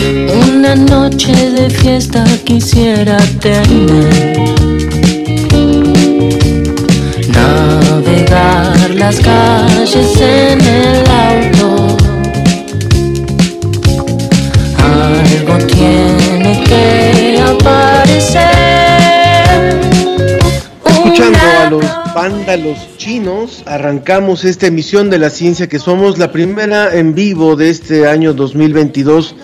Una noche de fiesta quisiera tener. Navegar las calles en el auto. Algo tiene que aparecer. Escuchando a los vándalos chinos, arrancamos esta emisión de La Ciencia que Somos, la primera en vivo de este año 2022,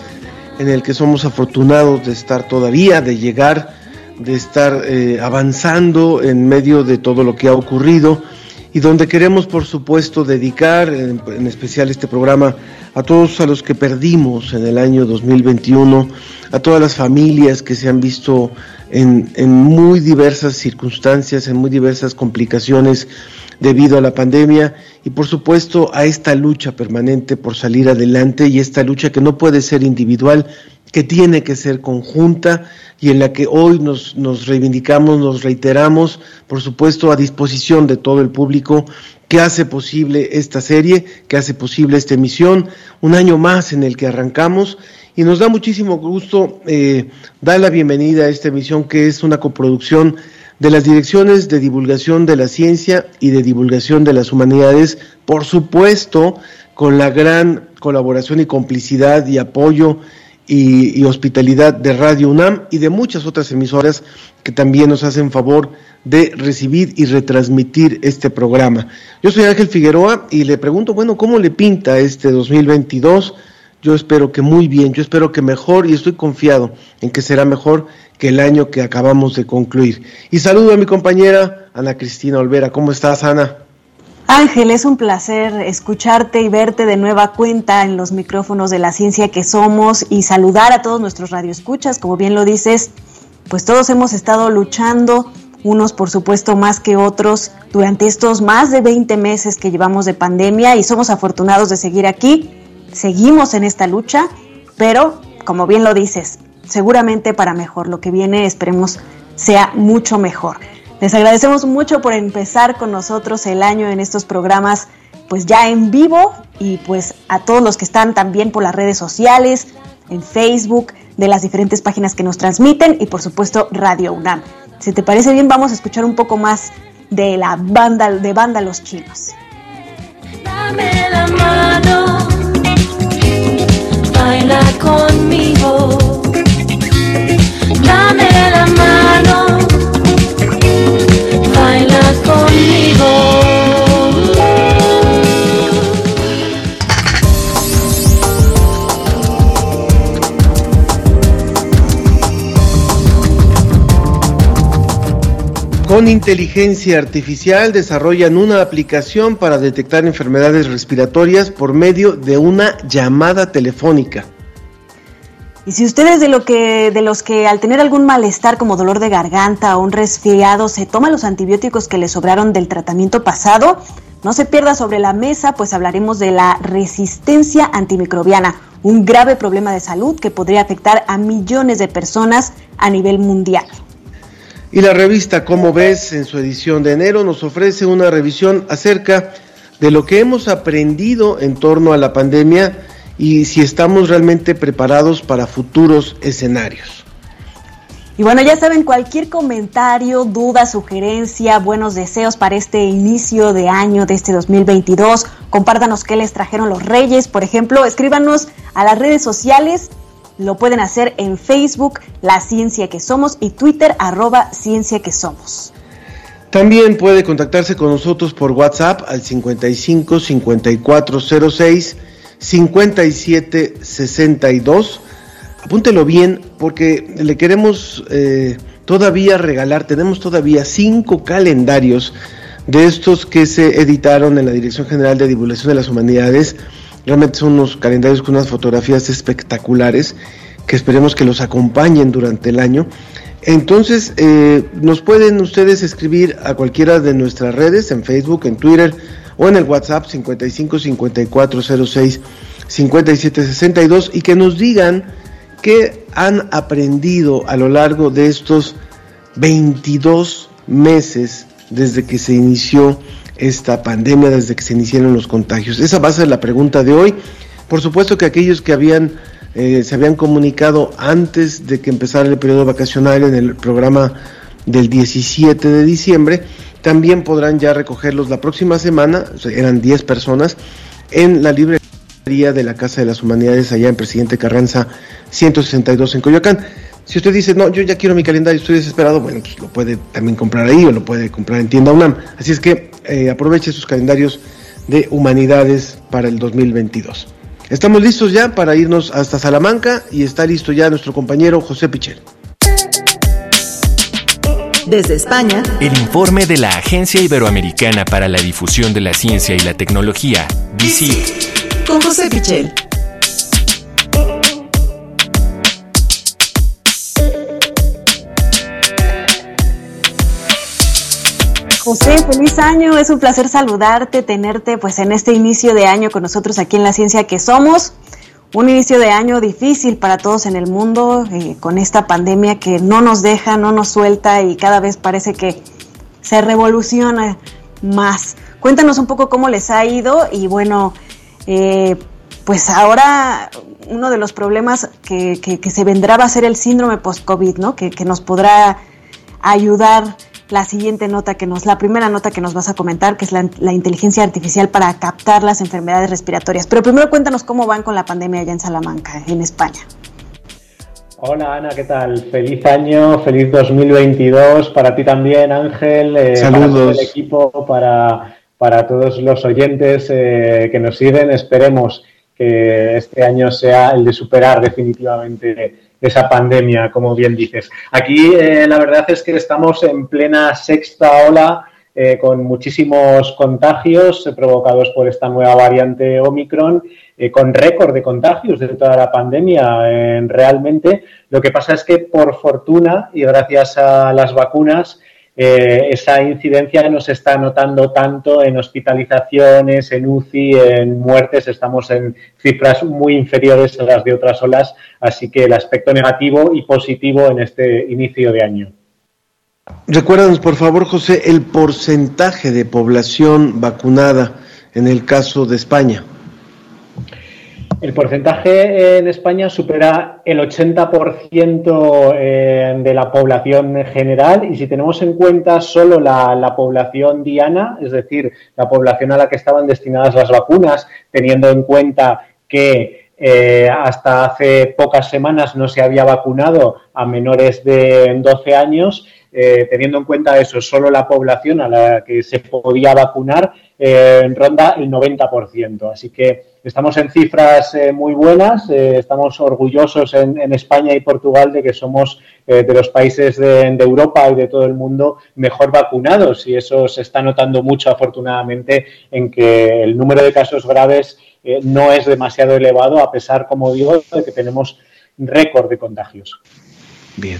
en el que somos afortunados de estar todavía, de llegar, de estar eh, avanzando en medio de todo lo que ha ocurrido y donde queremos, por supuesto, dedicar en, en especial este programa a todos a los que perdimos en el año 2021, a todas las familias que se han visto en, muy diversas circunstancias, en muy diversas complicaciones debido a la pandemia y por supuesto a esta lucha permanente por salir adelante y esta lucha que no puede ser individual, que tiene que ser conjunta y en la que hoy nos, nos reivindicamos, nos reiteramos, por supuesto a disposición de todo el público que hace posible esta serie, que hace posible esta emisión, un año más en el que arrancamos y nos da muchísimo gusto eh, dar la bienvenida a esta emisión que es una coproducción de las direcciones de divulgación de la ciencia y de divulgación de las humanidades, por supuesto, con la gran colaboración y complicidad y apoyo y, y, hospitalidad de Radio UNAM y de muchas otras emisoras que también nos hacen favor de recibir y retransmitir este programa. Yo soy Ángel Figueroa y le pregunto, bueno, ¿cómo le pinta este 2022? Yo espero que muy bien, yo espero que mejor y estoy confiado en que será mejor que el año que acabamos de concluir. Y saludo a mi compañera Ana Cristina Olvera. ¿Cómo estás, Ana? Ángel, es un placer escucharte y verte de nueva cuenta en los micrófonos de la ciencia que somos y saludar a todos nuestros radioescuchas. Como bien lo dices, pues todos hemos estado luchando, unos por supuesto más que otros, durante estos más de 20 meses que llevamos de pandemia y somos afortunados de seguir aquí. Seguimos en esta lucha, pero como bien lo dices, seguramente para mejor. Lo que viene esperemos sea mucho mejor. Les agradecemos mucho por empezar con nosotros el año en estos programas pues ya en vivo y pues a todos los que están también por las redes sociales, en Facebook, de las diferentes páginas que nos transmiten y por supuesto Radio UNAM. Si te parece bien vamos a escuchar un poco más de la banda de banda Los Chinos. Dame la mano, baila conmigo. Dame Con inteligencia artificial desarrollan una aplicación para detectar enfermedades respiratorias por medio de una llamada telefónica. Y si ustedes de lo que de los que al tener algún malestar como dolor de garganta o un resfriado se toman los antibióticos que le sobraron del tratamiento pasado, no se pierda sobre la mesa, pues hablaremos de la resistencia antimicrobiana, un grave problema de salud que podría afectar a millones de personas a nivel mundial. Y la revista Como ves en su edición de enero nos ofrece una revisión acerca de lo que hemos aprendido en torno a la pandemia y si estamos realmente preparados para futuros escenarios. Y bueno, ya saben, cualquier comentario, duda, sugerencia, buenos deseos para este inicio de año de este 2022, compártanos qué les trajeron los reyes, por ejemplo, escríbanos a las redes sociales, lo pueden hacer en Facebook, La Ciencia que Somos, y Twitter, arroba Ciencia que Somos. También puede contactarse con nosotros por WhatsApp al 55 5406 5762. Apúntelo bien porque le queremos eh, todavía regalar, tenemos todavía cinco calendarios de estos que se editaron en la Dirección General de Divulgación de las Humanidades. Realmente son unos calendarios con unas fotografías espectaculares que esperemos que los acompañen durante el año. Entonces, eh, nos pueden ustedes escribir a cualquiera de nuestras redes, en Facebook, en Twitter o en el WhatsApp 55 54 06 57 62 y que nos digan qué han aprendido a lo largo de estos 22 meses desde que se inició esta pandemia, desde que se iniciaron los contagios. Esa va a ser la pregunta de hoy. Por supuesto que aquellos que habían eh, se habían comunicado antes de que empezara el periodo vacacional en el programa del 17 de diciembre, también podrán ya recogerlos la próxima semana, eran 10 personas, en la librería de la Casa de las Humanidades allá en Presidente Carranza 162 en Coyoacán. Si usted dice, no, yo ya quiero mi calendario, estoy desesperado, bueno, pues lo puede también comprar ahí o lo puede comprar en tienda UNAM. Así es que eh, aproveche sus calendarios de humanidades para el 2022. Estamos listos ya para irnos hasta Salamanca y está listo ya nuestro compañero José Pichel. Desde España, el informe de la Agencia Iberoamericana para la Difusión de la Ciencia y la Tecnología, DICIT, con José Pichel. José, feliz año. Es un placer saludarte, tenerte pues en este inicio de año con nosotros aquí en la ciencia que somos. Un inicio de año difícil para todos en el mundo, eh, con esta pandemia que no nos deja, no nos suelta y cada vez parece que se revoluciona más. Cuéntanos un poco cómo les ha ido y bueno, eh, pues ahora uno de los problemas que, se vendrá va a ser el síndrome post-COVID, ¿no? Que, que nos podrá ayudar la siguiente nota que nos, la primera nota que nos vas a comentar, que es la, inteligencia artificial para captar las enfermedades respiratorias. Pero primero cuéntanos cómo van con la pandemia allá en Salamanca, en España. Hola Ana, ¿qué tal? Feliz año, feliz 2022 para ti también, Ángel, eh, Saludos. para el equipo, para, para todos los oyentes eh, que nos siguen. Esperemos que este año sea el de superar definitivamente esa pandemia, como bien dices. Aquí eh, la verdad es que estamos en plena sexta ola eh, con muchísimos contagios eh, provocados por esta nueva variante Omicron, con récord de contagios de toda la pandemia realmente. Lo que pasa es que por fortuna y gracias a las vacunas, eh, esa incidencia no se está notando tanto en hospitalizaciones, en UCI, en muertes. Estamos en cifras muy inferiores a las de otras olas, así que el aspecto negativo y positivo en este inicio de año. Recuérdanos, por favor, José, el porcentaje de población vacunada en el caso de España. El porcentaje en España supera el 80% eh, de la población general y si tenemos en cuenta solo la, población diana, es decir, la población a la que estaban destinadas las vacunas, teniendo en cuenta que eh, hasta hace pocas semanas no se había vacunado a menores de 12 años, eh, teniendo en cuenta eso, solo la población a la que se podía vacunar eh, ronda el 90%. Así que estamos en cifras eh, muy buenas, estamos orgullosos en, España y Portugal de que somos de los países de, de, Europa y de todo el mundo mejor vacunados y eso se está notando mucho afortunadamente en que el número de casos graves no es demasiado elevado a pesar, como digo, de que tenemos récord de contagios. Bien.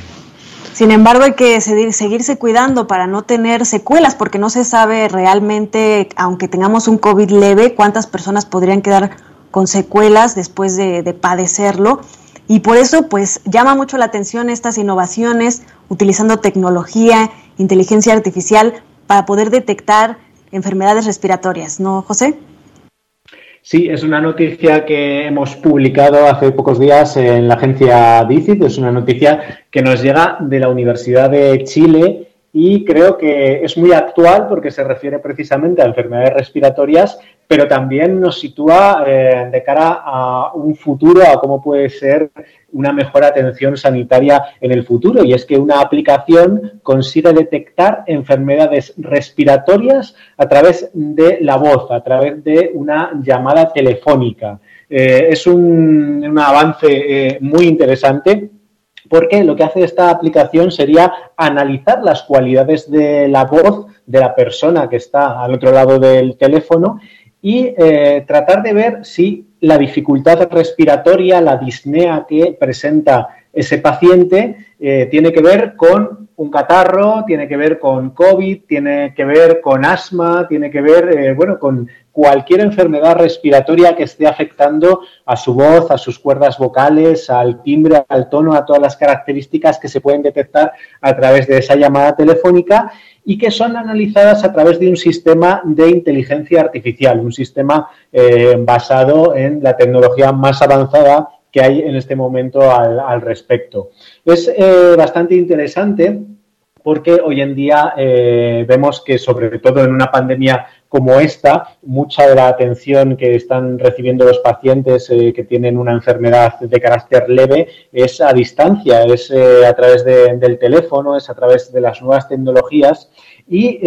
Sin embargo, hay que seguirse cuidando para no tener secuelas, porque no se sabe realmente, aunque tengamos un COVID leve, cuántas personas podrían quedar con secuelas después de, padecerlo. Y por eso, pues, llama mucho la atención estas innovaciones, utilizando tecnología, inteligencia artificial, para poder detectar enfermedades respiratorias, ¿no, José? Sí, es una noticia que hemos publicado hace pocos días en la agencia DICIT. Es una noticia que nos llega de la Universidad de Chile y creo que es muy actual porque se refiere precisamente a enfermedades respiratorias, pero también nos sitúa eh, de cara a un futuro, a cómo puede ser una mejor atención sanitaria en el futuro. Y es que una aplicación consigue detectar enfermedades respiratorias a través de la voz, a través de una llamada telefónica. Eh, es un, avance eh, muy interesante porque lo que hace esta aplicación sería analizar las cualidades de la voz de la persona que está al otro lado del teléfono y eh, tratar de ver si la dificultad respiratoria, la disnea que presenta ese paciente eh, tiene que ver con un catarro, tiene que ver con COVID, tiene que ver con asma, tiene que ver, eh, bueno, con cualquier enfermedad respiratoria que esté afectando a su voz, a sus cuerdas vocales, al timbre, al tono, a todas las características que se pueden detectar a través de esa llamada telefónica y que son analizadas a través de un sistema de inteligencia artificial, un sistema eh, basado en la tecnología más avanzada que hay en este momento al, respecto. Es eh, bastante interesante porque hoy en día eh, vemos que sobre todo en una pandemia como esta, mucha de la atención que están recibiendo los pacientes eh, que tienen una enfermedad de carácter leve es a distancia, es a través del teléfono, es a través de las nuevas tecnologías. Y,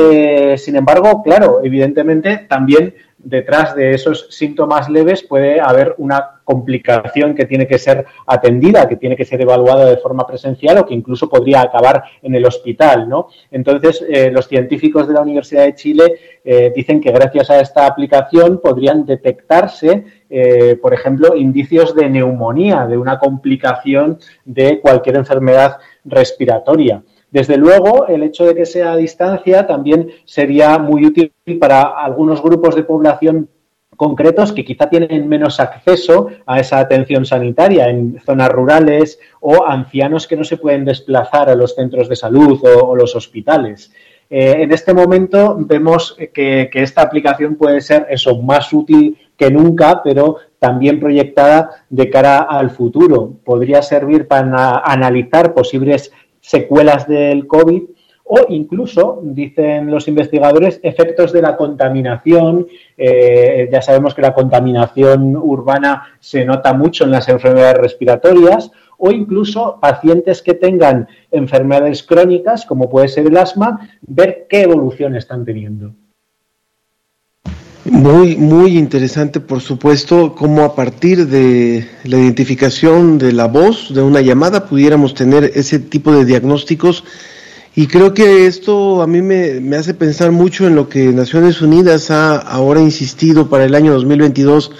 sin embargo, claro, evidentemente también detrás de esos síntomas leves puede haber una complicación que tiene que ser atendida, que tiene que ser evaluada de forma presencial o que incluso podría acabar en el hospital, ¿no? Entonces, eh, los científicos de la Universidad de Chile eh, dicen que gracias a esta aplicación podrían detectarse, eh, por ejemplo, indicios de neumonía, de una complicación de cualquier enfermedad respiratoria. Desde luego, el hecho de que sea a distancia también sería muy útil para algunos grupos de población concretos que quizá tienen menos acceso a esa atención sanitaria en zonas rurales o ancianos que no se pueden desplazar a los centros de salud o, los hospitales. Eh, en este momento vemos que, esta aplicación puede ser eso más útil que nunca, pero también proyectada de cara al futuro. Podría servir para analizar posibles secuelas del COVID o incluso, dicen los investigadores, efectos de la contaminación. Eh, ya sabemos que la contaminación urbana se nota mucho en las enfermedades respiratorias o incluso pacientes que tengan enfermedades crónicas, como puede ser el asma, ver qué evolución están teniendo. Muy, muy interesante, por supuesto, cómo a partir de la identificación de la voz de una llamada pudiéramos tener ese tipo de diagnósticos. Y creo que esto a mí me, hace pensar mucho en lo que Naciones Unidas ha ahora insistido para el año 2022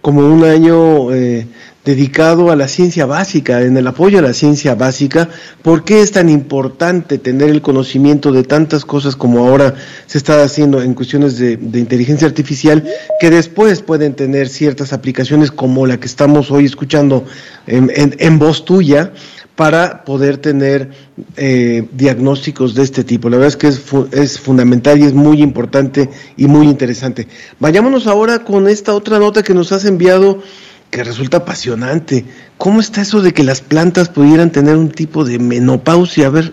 como un año eh, dedicado a la ciencia básica, en el apoyo a la ciencia básica. ¿Por qué es tan importante tener el conocimiento de tantas cosas como ahora se está haciendo en cuestiones de, inteligencia artificial, que después pueden tener ciertas aplicaciones como la que estamos hoy escuchando en, voz tuya? para poder tener eh, diagnósticos de este tipo. La verdad es que es, es, fundamental y es muy importante y muy interesante. Vayámonos ahora con esta otra nota que nos has enviado que resulta apasionante. ¿Cómo está eso de que las plantas pudieran tener un tipo de menopausia? A ver.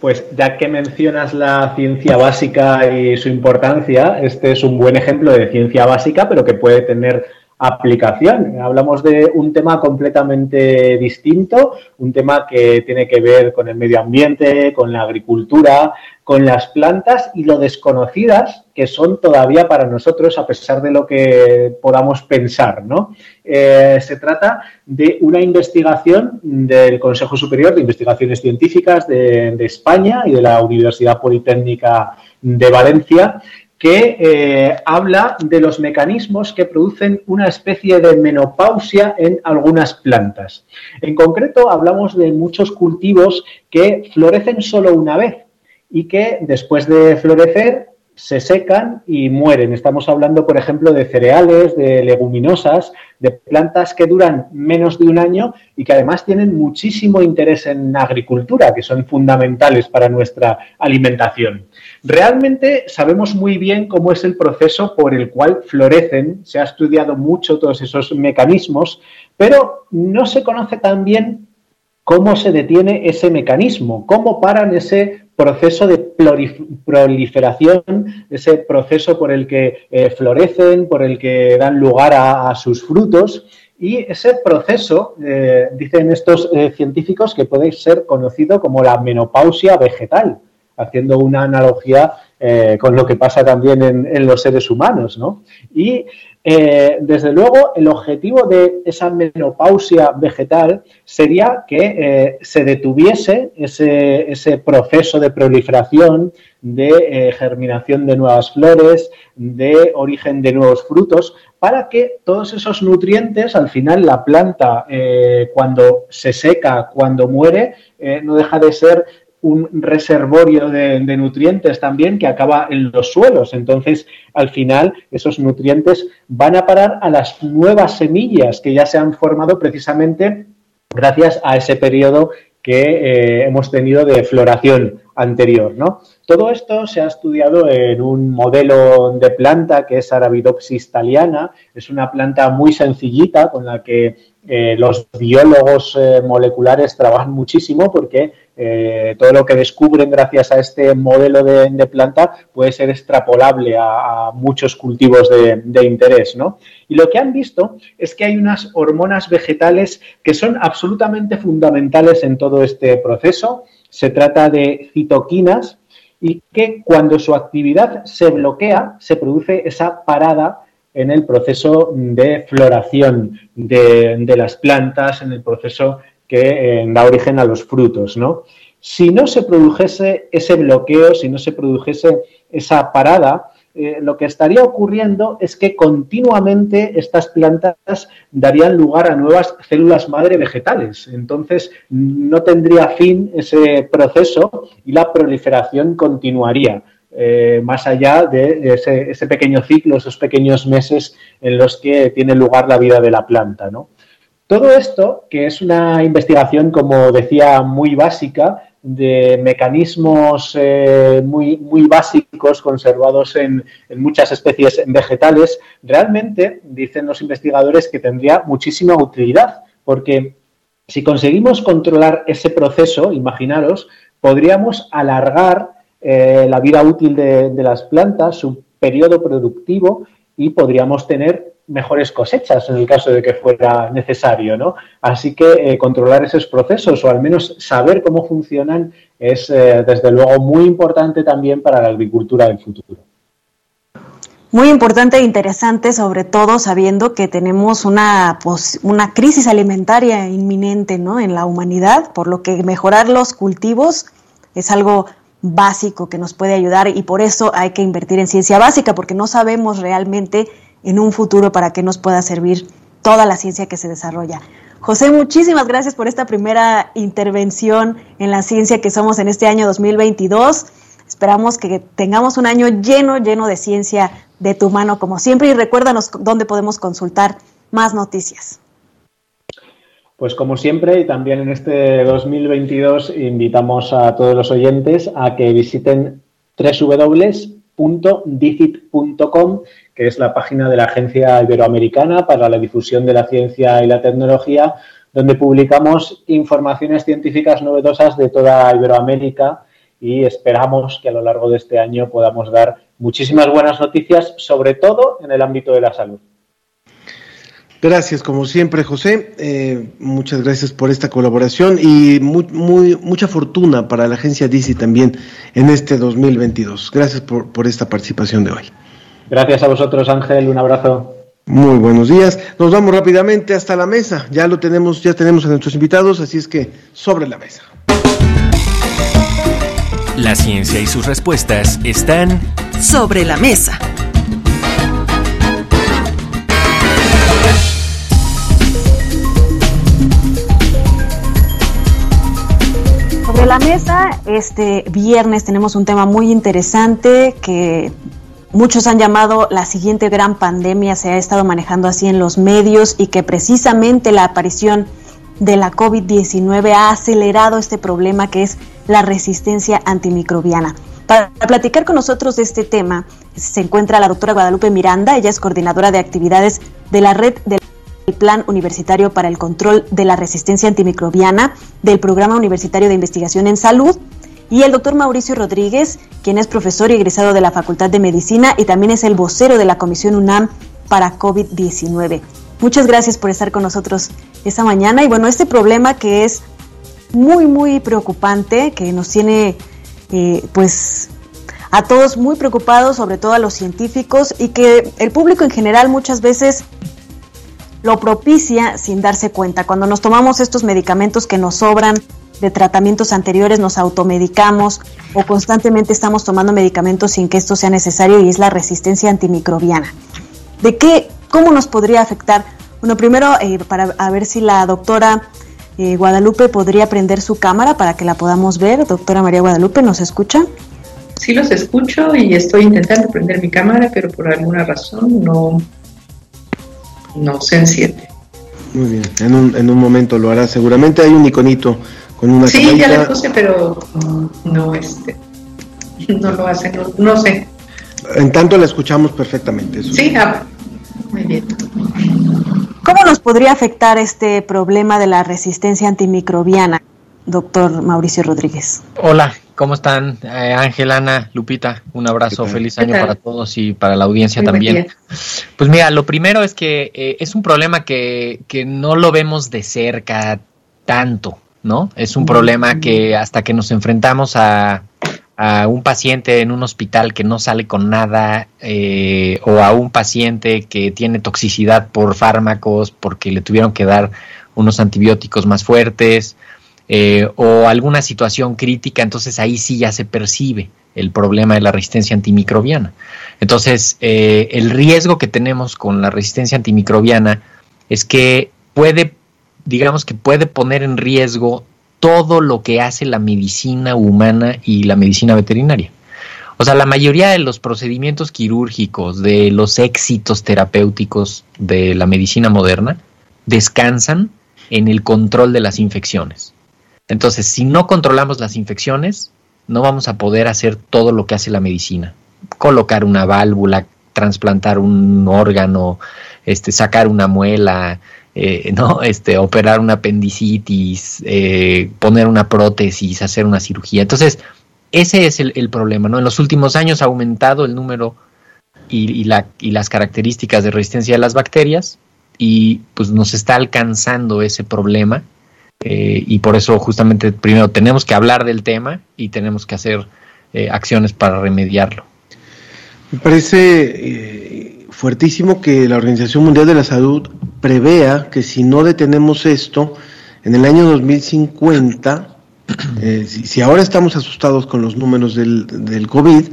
Pues ya que mencionas la ciencia básica y su importancia, este es un buen ejemplo de ciencia básica, pero que puede tener aplicación. Hablamos de un tema completamente distinto, un tema que tiene que ver con el medio ambiente, con la agricultura, con las plantas y lo desconocidas que son todavía para nosotros a pesar de lo que podamos pensar. ¿no? Eh, se trata de una investigación del Consejo Superior de Investigaciones Científicas de España y de la Universidad Politécnica de Valencia que eh, habla de los mecanismos que producen una especie de menopausia en algunas plantas. En concreto, hablamos de muchos cultivos que florecen solo una vez y que después de florecer se secan y mueren. Estamos hablando, por ejemplo, de cereales, de leguminosas, de plantas que duran menos de un año y que además tienen muchísimo interés en agricultura, que son fundamentales para nuestra alimentación. Realmente sabemos muy bien cómo es el proceso por el cual florecen, se ha estudiado mucho todos esos mecanismos, pero no se conoce tan bien cómo se detiene ese mecanismo, cómo paran ese proceso de proliferación, ese proceso por el que eh, florecen, por el que dan lugar a, sus frutos. Y ese proceso, eh, dicen estos eh, científicos, que puede ser conocido como la menopausia vegetal, haciendo una analogía con lo que pasa también en, en los seres humanos. ¿no? Y Eh, desde luego, el objetivo de esa menopausia vegetal sería que eh, se detuviese ese, proceso de proliferación, de eh, germinación de nuevas flores, de origen de nuevos frutos, para que todos esos nutrientes, al final la planta, cuando se seca, cuando muere, no deja de ser un reservorio de, nutrientes también que acaba en los suelos. Entonces, al final, esos nutrientes van a parar a las nuevas semillas que ya se han formado precisamente gracias a ese periodo que eh, hemos tenido de floración anterior. ¿no? Todo esto se ha estudiado en un modelo de planta que es Arabidopsis thaliana. Es una planta muy sencillita con la que eh, los biólogos eh, moleculares trabajan muchísimo porque eh, todo lo que descubren gracias a este modelo de, planta puede ser extrapolable a, muchos cultivos de, interés. ¿no? Y lo que han visto es que hay unas hormonas vegetales que son absolutamente fundamentales en todo este proceso. Se trata de citoquinas y que cuando su actividad se bloquea, se produce esa parada en el proceso de floración de, de las plantas, en el proceso que eh, da origen a los frutos, ¿no? Si no se produjese ese bloqueo, si no se produjese esa parada, eh, lo que estaría ocurriendo es que continuamente estas plantas darían lugar a nuevas células madre vegetales. Entonces, no tendría fin ese proceso y la proliferación continuaría. Eh, más allá de ese, ese, pequeño ciclo, esos pequeños meses en los que tiene lugar la vida de la planta. ¿no? Todo esto, que es una investigación, como decía, muy básica, de mecanismos eh, muy, muy básicos conservados en, muchas especies vegetales, realmente, dicen los investigadores, que tendría muchísima utilidad, porque si conseguimos controlar ese proceso, imaginaros, podríamos alargar eh, la vida útil de, de las plantas, su periodo productivo, y podríamos tener mejores cosechas en el caso de que fuera necesario, ¿no? Así que eh, controlar esos procesos o al menos saber cómo funcionan es eh, desde luego muy importante también para la agricultura del futuro. Muy importante e interesante, sobre todo sabiendo que tenemos una, una crisis alimentaria inminente ¿no? en la humanidad, por lo que mejorar los cultivos es algo básico que nos puede ayudar y por eso hay que invertir en ciencia básica, porque no sabemos realmente en un futuro para que nos pueda servir toda la ciencia que se desarrolla. José, muchísimas gracias por esta primera intervención en la ciencia que somos en este año 2022. Esperamos que tengamos un año lleno, lleno de ciencia de tu mano, como siempre, y recuérdanos dónde podemos consultar más noticias. Pues como siempre, y también en este 2022, invitamos a todos los oyentes a que visiten www.dicit.com que es la página de la Agencia Iberoamericana para la Difusión de la Ciencia y la Tecnología, donde publicamos informaciones científicas novedosas de toda Iberoamérica y esperamos que a lo largo de este año podamos dar muchísimas buenas noticias, sobre todo en el ámbito de la salud. Gracias, como siempre, José. Eh, muchas gracias por esta colaboración y mucha fortuna para la agencia DICI también en este 2022. Gracias por esta participación de hoy. Gracias a vosotros, Ángel. Un abrazo. Muy buenos días. Nos vamos rápidamente hasta la mesa. Ya lo tenemos, ya tenemos a nuestros invitados, así es que sobre la mesa. La ciencia y sus respuestas están sobre la mesa. Sobre la mesa, este viernes tenemos un tema muy interesante que Muchos han llamado la siguiente gran pandemia, se ha estado manejando así en los medios y que precisamente la aparición de la COVID-19 ha acelerado este problema que es la resistencia antimicrobiana. Para platicar con nosotros de este tema se encuentra la doctora Guadalupe Miranda, ella es coordinadora de actividades de la red del Plan Universitario para el Control de la Resistencia Antimicrobiana del Programa Universitario de Investigación en Salud y el doctor Mauricio Rodríguez, quien es profesor y egresado de la Facultad de Medicina y también es el vocero de la Comisión UNAM para COVID-19. Muchas gracias por estar con nosotros esta mañana y bueno, este problema que es muy, muy preocupante, que nos tiene eh, pues a todos muy preocupados, sobre todo a los científicos, y que el público en general muchas veces lo propicia sin darse cuenta. Cuando nos tomamos estos medicamentos que nos sobran de tratamientos anteriores, nos automedicamos o constantemente estamos tomando medicamentos sin que esto sea necesario y es la resistencia antimicrobiana. ¿De qué, cómo nos podría afectar? Bueno, primero, eh, para a ver si la doctora eh, Guadalupe podría prender su cámara para que la podamos ver. Doctora María Guadalupe, ¿nos escucha? Sí los escucho y estoy intentando prender mi cámara, pero por alguna razón no, no se enciende. Muy bien, en un, en un momento lo hará. Seguramente hay un iconito con una Sí, ya lo puse, pero no, este, no lo hace, no, sé. En tanto la escuchamos perfectamente. Sí, ah, muy bien. ¿Cómo nos podría afectar este problema de la resistencia antimicrobiana, doctor Mauricio Rodríguez? Hola, ¿cómo están? Eh, Ángel, Ana, Lupita, un abrazo, feliz año para todos y para la audiencia también. Pues mira, lo primero es que eh, es un problema que, que no lo vemos de cerca tanto, ¿no? Es un problema que hasta que nos enfrentamos a, a un paciente en un hospital que no sale con nada eh, o a un paciente que tiene toxicidad por fármacos porque le tuvieron que dar unos antibióticos más fuertes eh, o alguna situación crítica, entonces ahí sí ya se percibe el problema de la resistencia antimicrobiana. Entonces, eh, el riesgo que tenemos con la resistencia antimicrobiana es que puede, digamos que puede poner en riesgo todo lo que hace la medicina humana y la medicina veterinaria. O sea, la mayoría de los procedimientos quirúrgicos, de los éxitos terapéuticos de la medicina moderna, descansan en el control de las infecciones. Entonces, si no controlamos las infecciones, no vamos a poder hacer todo lo que hace la medicina. Colocar una válvula, trasplantar un órgano, este, sacar una muela, eh, ¿no? Este, operar una apendicitis, eh, poner una prótesis, hacer una cirugía. Entonces, ese es el, problema, ¿no? En los últimos años ha aumentado el número y, la, y las características de resistencia de las bacterias y pues nos está alcanzando ese problema eh, y por eso justamente primero tenemos que hablar del tema y tenemos que hacer acciones para remediarlo. Me parece fuertísimo que la Organización Mundial de la Salud prevea que si no detenemos esto, en el año 2050, eh, si, ahora estamos asustados con los números del, del, COVID,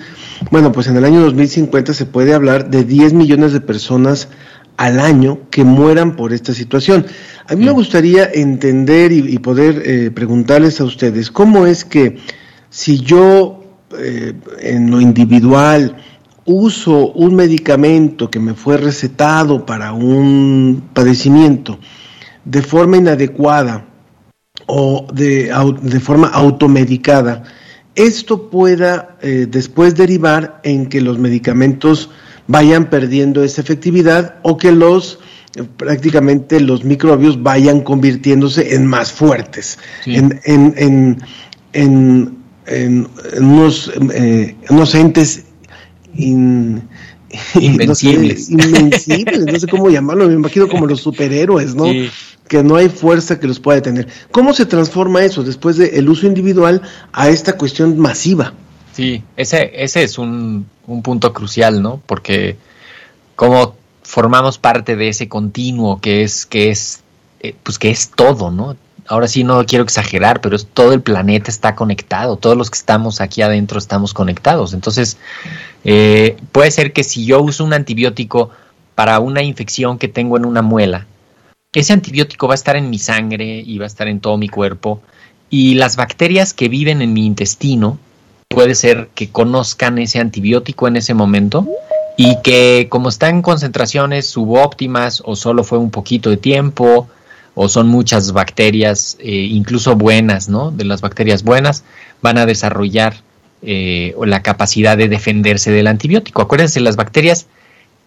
bueno, pues en el año 2050 se puede hablar de 10 millones de personas al año que mueran por esta situación. A mí me gustaría entender y, poder eh, preguntarles a ustedes, ¿cómo es que si yo eh, en lo individual, uso un medicamento que me fue recetado para un padecimiento de forma inadecuada o de, de forma automedicada, esto pueda eh, después derivar en que los medicamentos vayan perdiendo esa efectividad o que los eh, prácticamente los microbios vayan convirtiéndose en más fuertes, en, en, en, en, unos, eh, unos entes invencibles. No sé, invencibles, no sé cómo llamarlo, me imagino como los superhéroes, ¿no? Que no hay fuerza que los pueda detener. ¿Cómo se transforma eso después del uso individual a esta cuestión masiva? Sí, ese, ese es un, un punto crucial, ¿no? Porque como formamos parte de ese continuo que es, que es, eh, pues que es todo, ¿no? Ahora sí no quiero exagerar, pero es, todo el planeta está conectado, todos los que estamos aquí adentro estamos conectados. Entonces, eh, puede ser que si yo uso un antibiótico para una infección que tengo en una muela, ese antibiótico va a estar en mi sangre y va a estar en todo mi cuerpo, y las bacterias que viven en mi intestino, puede ser que conozcan ese antibiótico en ese momento y que como están en concentraciones subóptimas o solo fue un poquito de tiempo, o son muchas bacterias, eh, incluso buenas, ¿no? De las bacterias buenas, van a desarrollar eh, la capacidad de defenderse del antibiótico. Acuérdense, las bacterias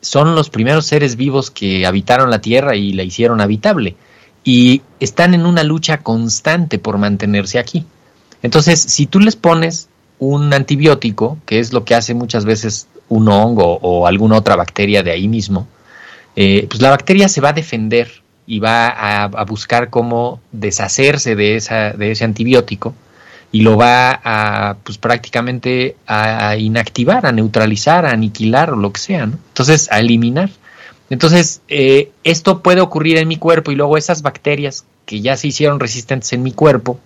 son los primeros seres vivos que habitaron la Tierra y la hicieron habitable. Y están en una lucha constante por mantenerse aquí. Entonces, si tú les pones un antibiótico, que es lo que hace muchas veces un hongo o alguna otra bacteria de ahí mismo, eh, pues la bacteria se va a defender y va a, buscar cómo deshacerse de, esa, de ese antibiótico y lo va a, pues prácticamente a, inactivar, a neutralizar, a aniquilar o lo que sea, ¿no? Entonces, a eliminar. Entonces, eh, esto puede ocurrir en mi cuerpo y luego esas bacterias que ya se hicieron resistentes en mi cuerpo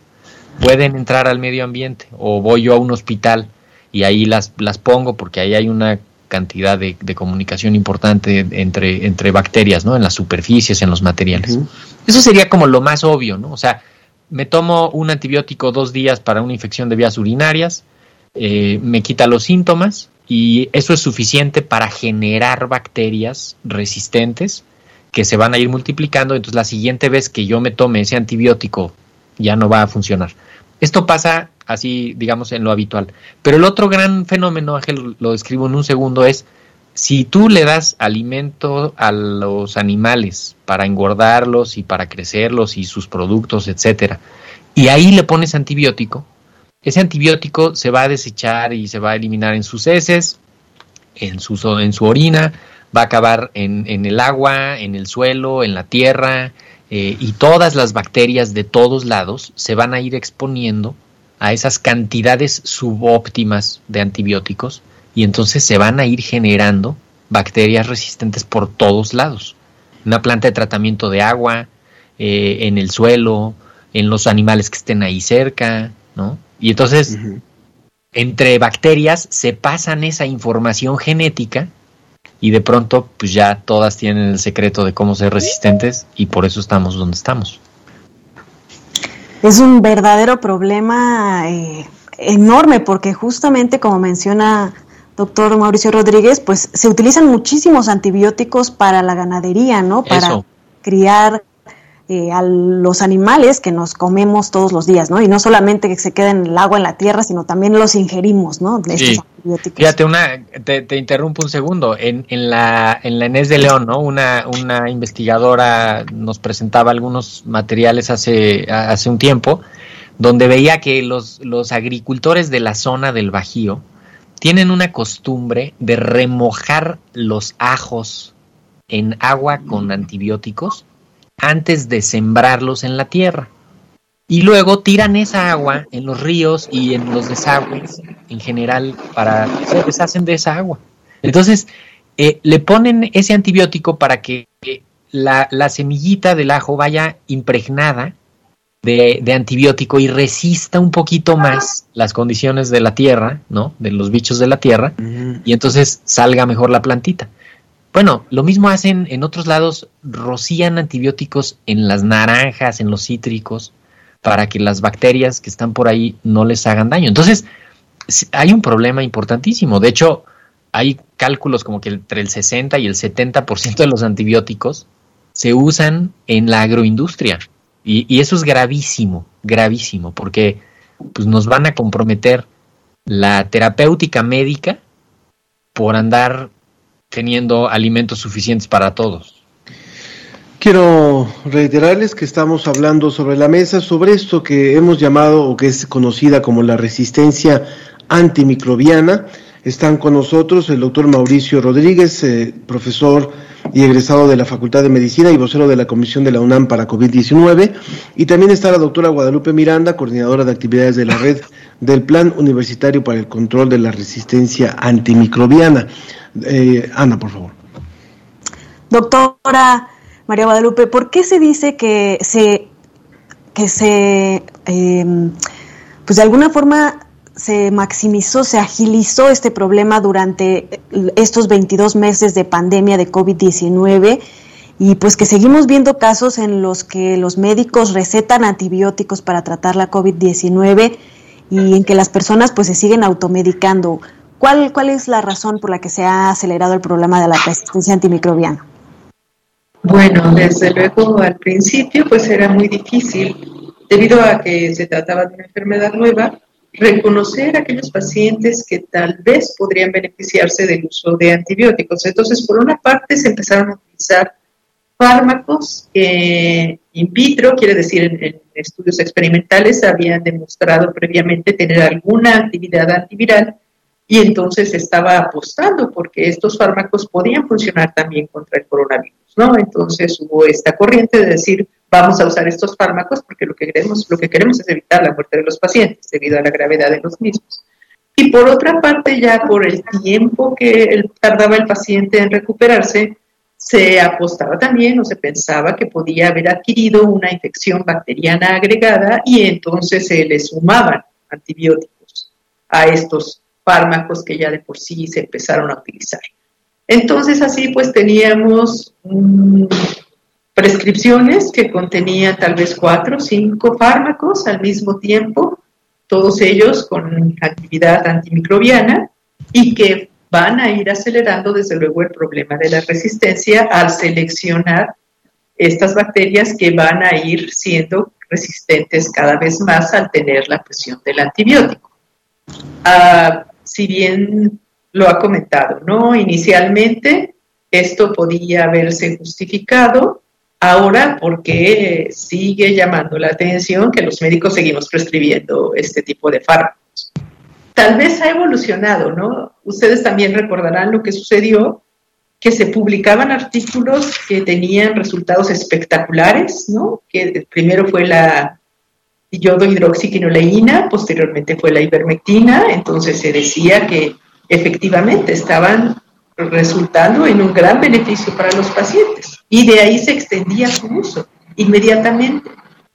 pueden entrar al medio ambiente o voy yo a un hospital y ahí las, las pongo porque ahí hay una cantidad de, comunicación importante entre, entre bacterias, ¿no? En las superficies, en los materiales. Eso sería como lo más obvio, ¿no? O sea, me tomo un antibiótico dos días para una infección de vías urinarias, eh, me quita los síntomas y eso es suficiente para generar bacterias resistentes que se van a ir multiplicando, entonces la siguiente vez que yo me tome ese antibiótico ya no va a funcionar. Esto pasa así, digamos, en lo habitual. Pero el otro gran fenómeno, Ángel, lo describo en un segundo, es si tú le das alimento a los animales para engordarlos y para crecerlos y sus productos, etcétera, y ahí le pones antibiótico, ese antibiótico se va a desechar y se va a eliminar en sus heces, en su, en su orina, va a acabar en, el agua, en el suelo, en la tierra, eh, y todas las bacterias de todos lados se van a ir exponiendo a esas cantidades subóptimas de antibióticos y entonces se van a ir generando bacterias resistentes por todos lados. Una planta de tratamiento de agua, eh, en el suelo, en los animales que estén ahí cerca, ¿no? Y entonces, entre bacterias se pasan esa información genética y de pronto, pues ya todas tienen el secreto de cómo ser resistentes y por eso estamos donde estamos. Es un verdadero problema eh, enorme porque justamente como menciona doctor Mauricio Rodríguez, pues se utilizan muchísimos antibióticos para la ganadería, ¿no? Para criar eh, a los animales que nos comemos todos los días, ¿no? Y no solamente que se queden el agua en la tierra, sino también los ingerimos, ¿no? De estos antibióticos. Fíjate, una, te, interrumpo un segundo. En, en, la, en la Enes de León, ¿no? Una, una investigadora nos presentaba algunos materiales hace, hace un tiempo, donde veía que los, los agricultores de la zona del Bajío, tienen una costumbre de remojar los ajos en agua con antibióticos antes de sembrarlos en la tierra. Y luego tiran esa agua en los ríos y en los desagües en general para se deshacen de esa agua. Entonces, eh, le ponen ese antibiótico para que la, la semillita del ajo vaya impregnada de, antibiótico y resista un poquito más las condiciones de la tierra, ¿no? De los bichos de la tierra, y entonces salga mejor la plantita. Bueno, lo mismo hacen en otros lados, rocían antibióticos en las naranjas, en los cítricos, para que las bacterias que están por ahí no les hagan daño. Entonces, hay un problema importantísimo. De hecho, hay cálculos como que entre el 60 y el 70% de los antibióticos se usan en la agroindustria. Y, eso es gravísimo, gravísimo, porque pues, nos van a comprometer la terapéutica médica por andar teniendo alimentos suficientes para todos. Quiero reiterarles que estamos hablando sobre la mesa sobre esto que hemos llamado o que es conocida como la resistencia antimicrobiana. Están con nosotros el doctor Mauricio Rodríguez, eh, profesor y egresado de la Facultad de Medicina y vocero de la Comisión de la UNAM para COVID-19. Y también está la doctora Guadalupe Miranda, coordinadora de actividades de la red del Plan Universitario para el Control de la Resistencia Antimicrobiana. Eh, Ana, por favor. Doctora María Guadalupe, ¿por qué se dice que se, que se, em, pues de alguna forma se maximizó, se agilizó este problema durante estos 22 meses de pandemia de COVID-19 y pues que seguimos viendo casos en los que los médicos recetan antibióticos para tratar la COVID-19 y en que las personas pues se siguen automedicando. ¿Cuál, ¿Cuál es la razón por la que se ha acelerado el problema de la resistencia antimicrobiana? Bueno, desde luego al principio pues era muy difícil debido a que se trataba de una enfermedad nueva reconocer a aquellos pacientes que tal vez podrían beneficiarse del uso de antibióticos. Entonces, por una parte, se empezaron a utilizar fármacos que in vitro, quiere decir en, estudios experimentales, habían demostrado previamente tener alguna actividad antiviral y entonces estaba apostando porque estos fármacos podían funcionar también contra el coronavirus. ¿No? Entonces hubo esta corriente de decir, vamos a usar estos fármacos porque lo que queremos, lo que queremos es evitar la muerte de los pacientes debido a la gravedad de los mismos. Y por otra parte, ya por el tiempo que tardaba el paciente en recuperarse, se apostaba también o se pensaba que podía haber adquirido una infección bacteriana agregada y entonces se le sumaban antibióticos a estos fármacos que ya de por sí se empezaron a utilizar. Entonces así pues teníamos prescripciones que contenían tal vez cuatro o cinco fármacos al mismo tiempo, todos ellos con actividad antimicrobiana y que van a ir acelerando desde luego el problema de la resistencia al seleccionar estas bacterias que van a ir siendo resistentes cada vez más al tener la presión del antibiótico. Ah, si bien lo ha comentado, ¿no? Inicialmente esto podía haberse justificado, ahora porque sigue llamando la atención que los médicos seguimos prescribiendo este tipo de fármacos. Tal vez ha evolucionado, ¿no? Ustedes también recordarán lo que sucedió, que se publicaban artículos que tenían resultados espectaculares, ¿no? Que primero fue la yodo hidroxiquinoleína, posteriormente fue la ivermectina, entonces se decía que efectivamente estaban resultando en un gran beneficio para los pacientes. Y de ahí se extendía su uso inmediatamente.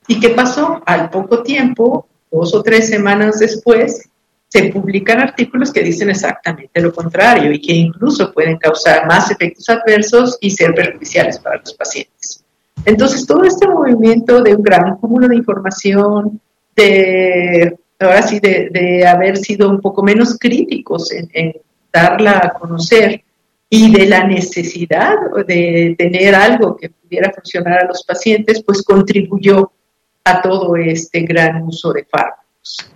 ¿Y qué pasó? Al poco tiempo, dos o tres semanas después, se publican artículos que dicen exactamente lo contrario y que incluso pueden causar más efectos adversos y ser perjudiciales para los pacientes. Entonces, todo este movimiento de un gran cúmulo de información, de ahora sí, de, haber sido un poco menos críticos en, darla a conocer y de la necesidad de tener algo que pudiera funcionar a los pacientes, pues contribuyó a todo este gran uso de fármacos.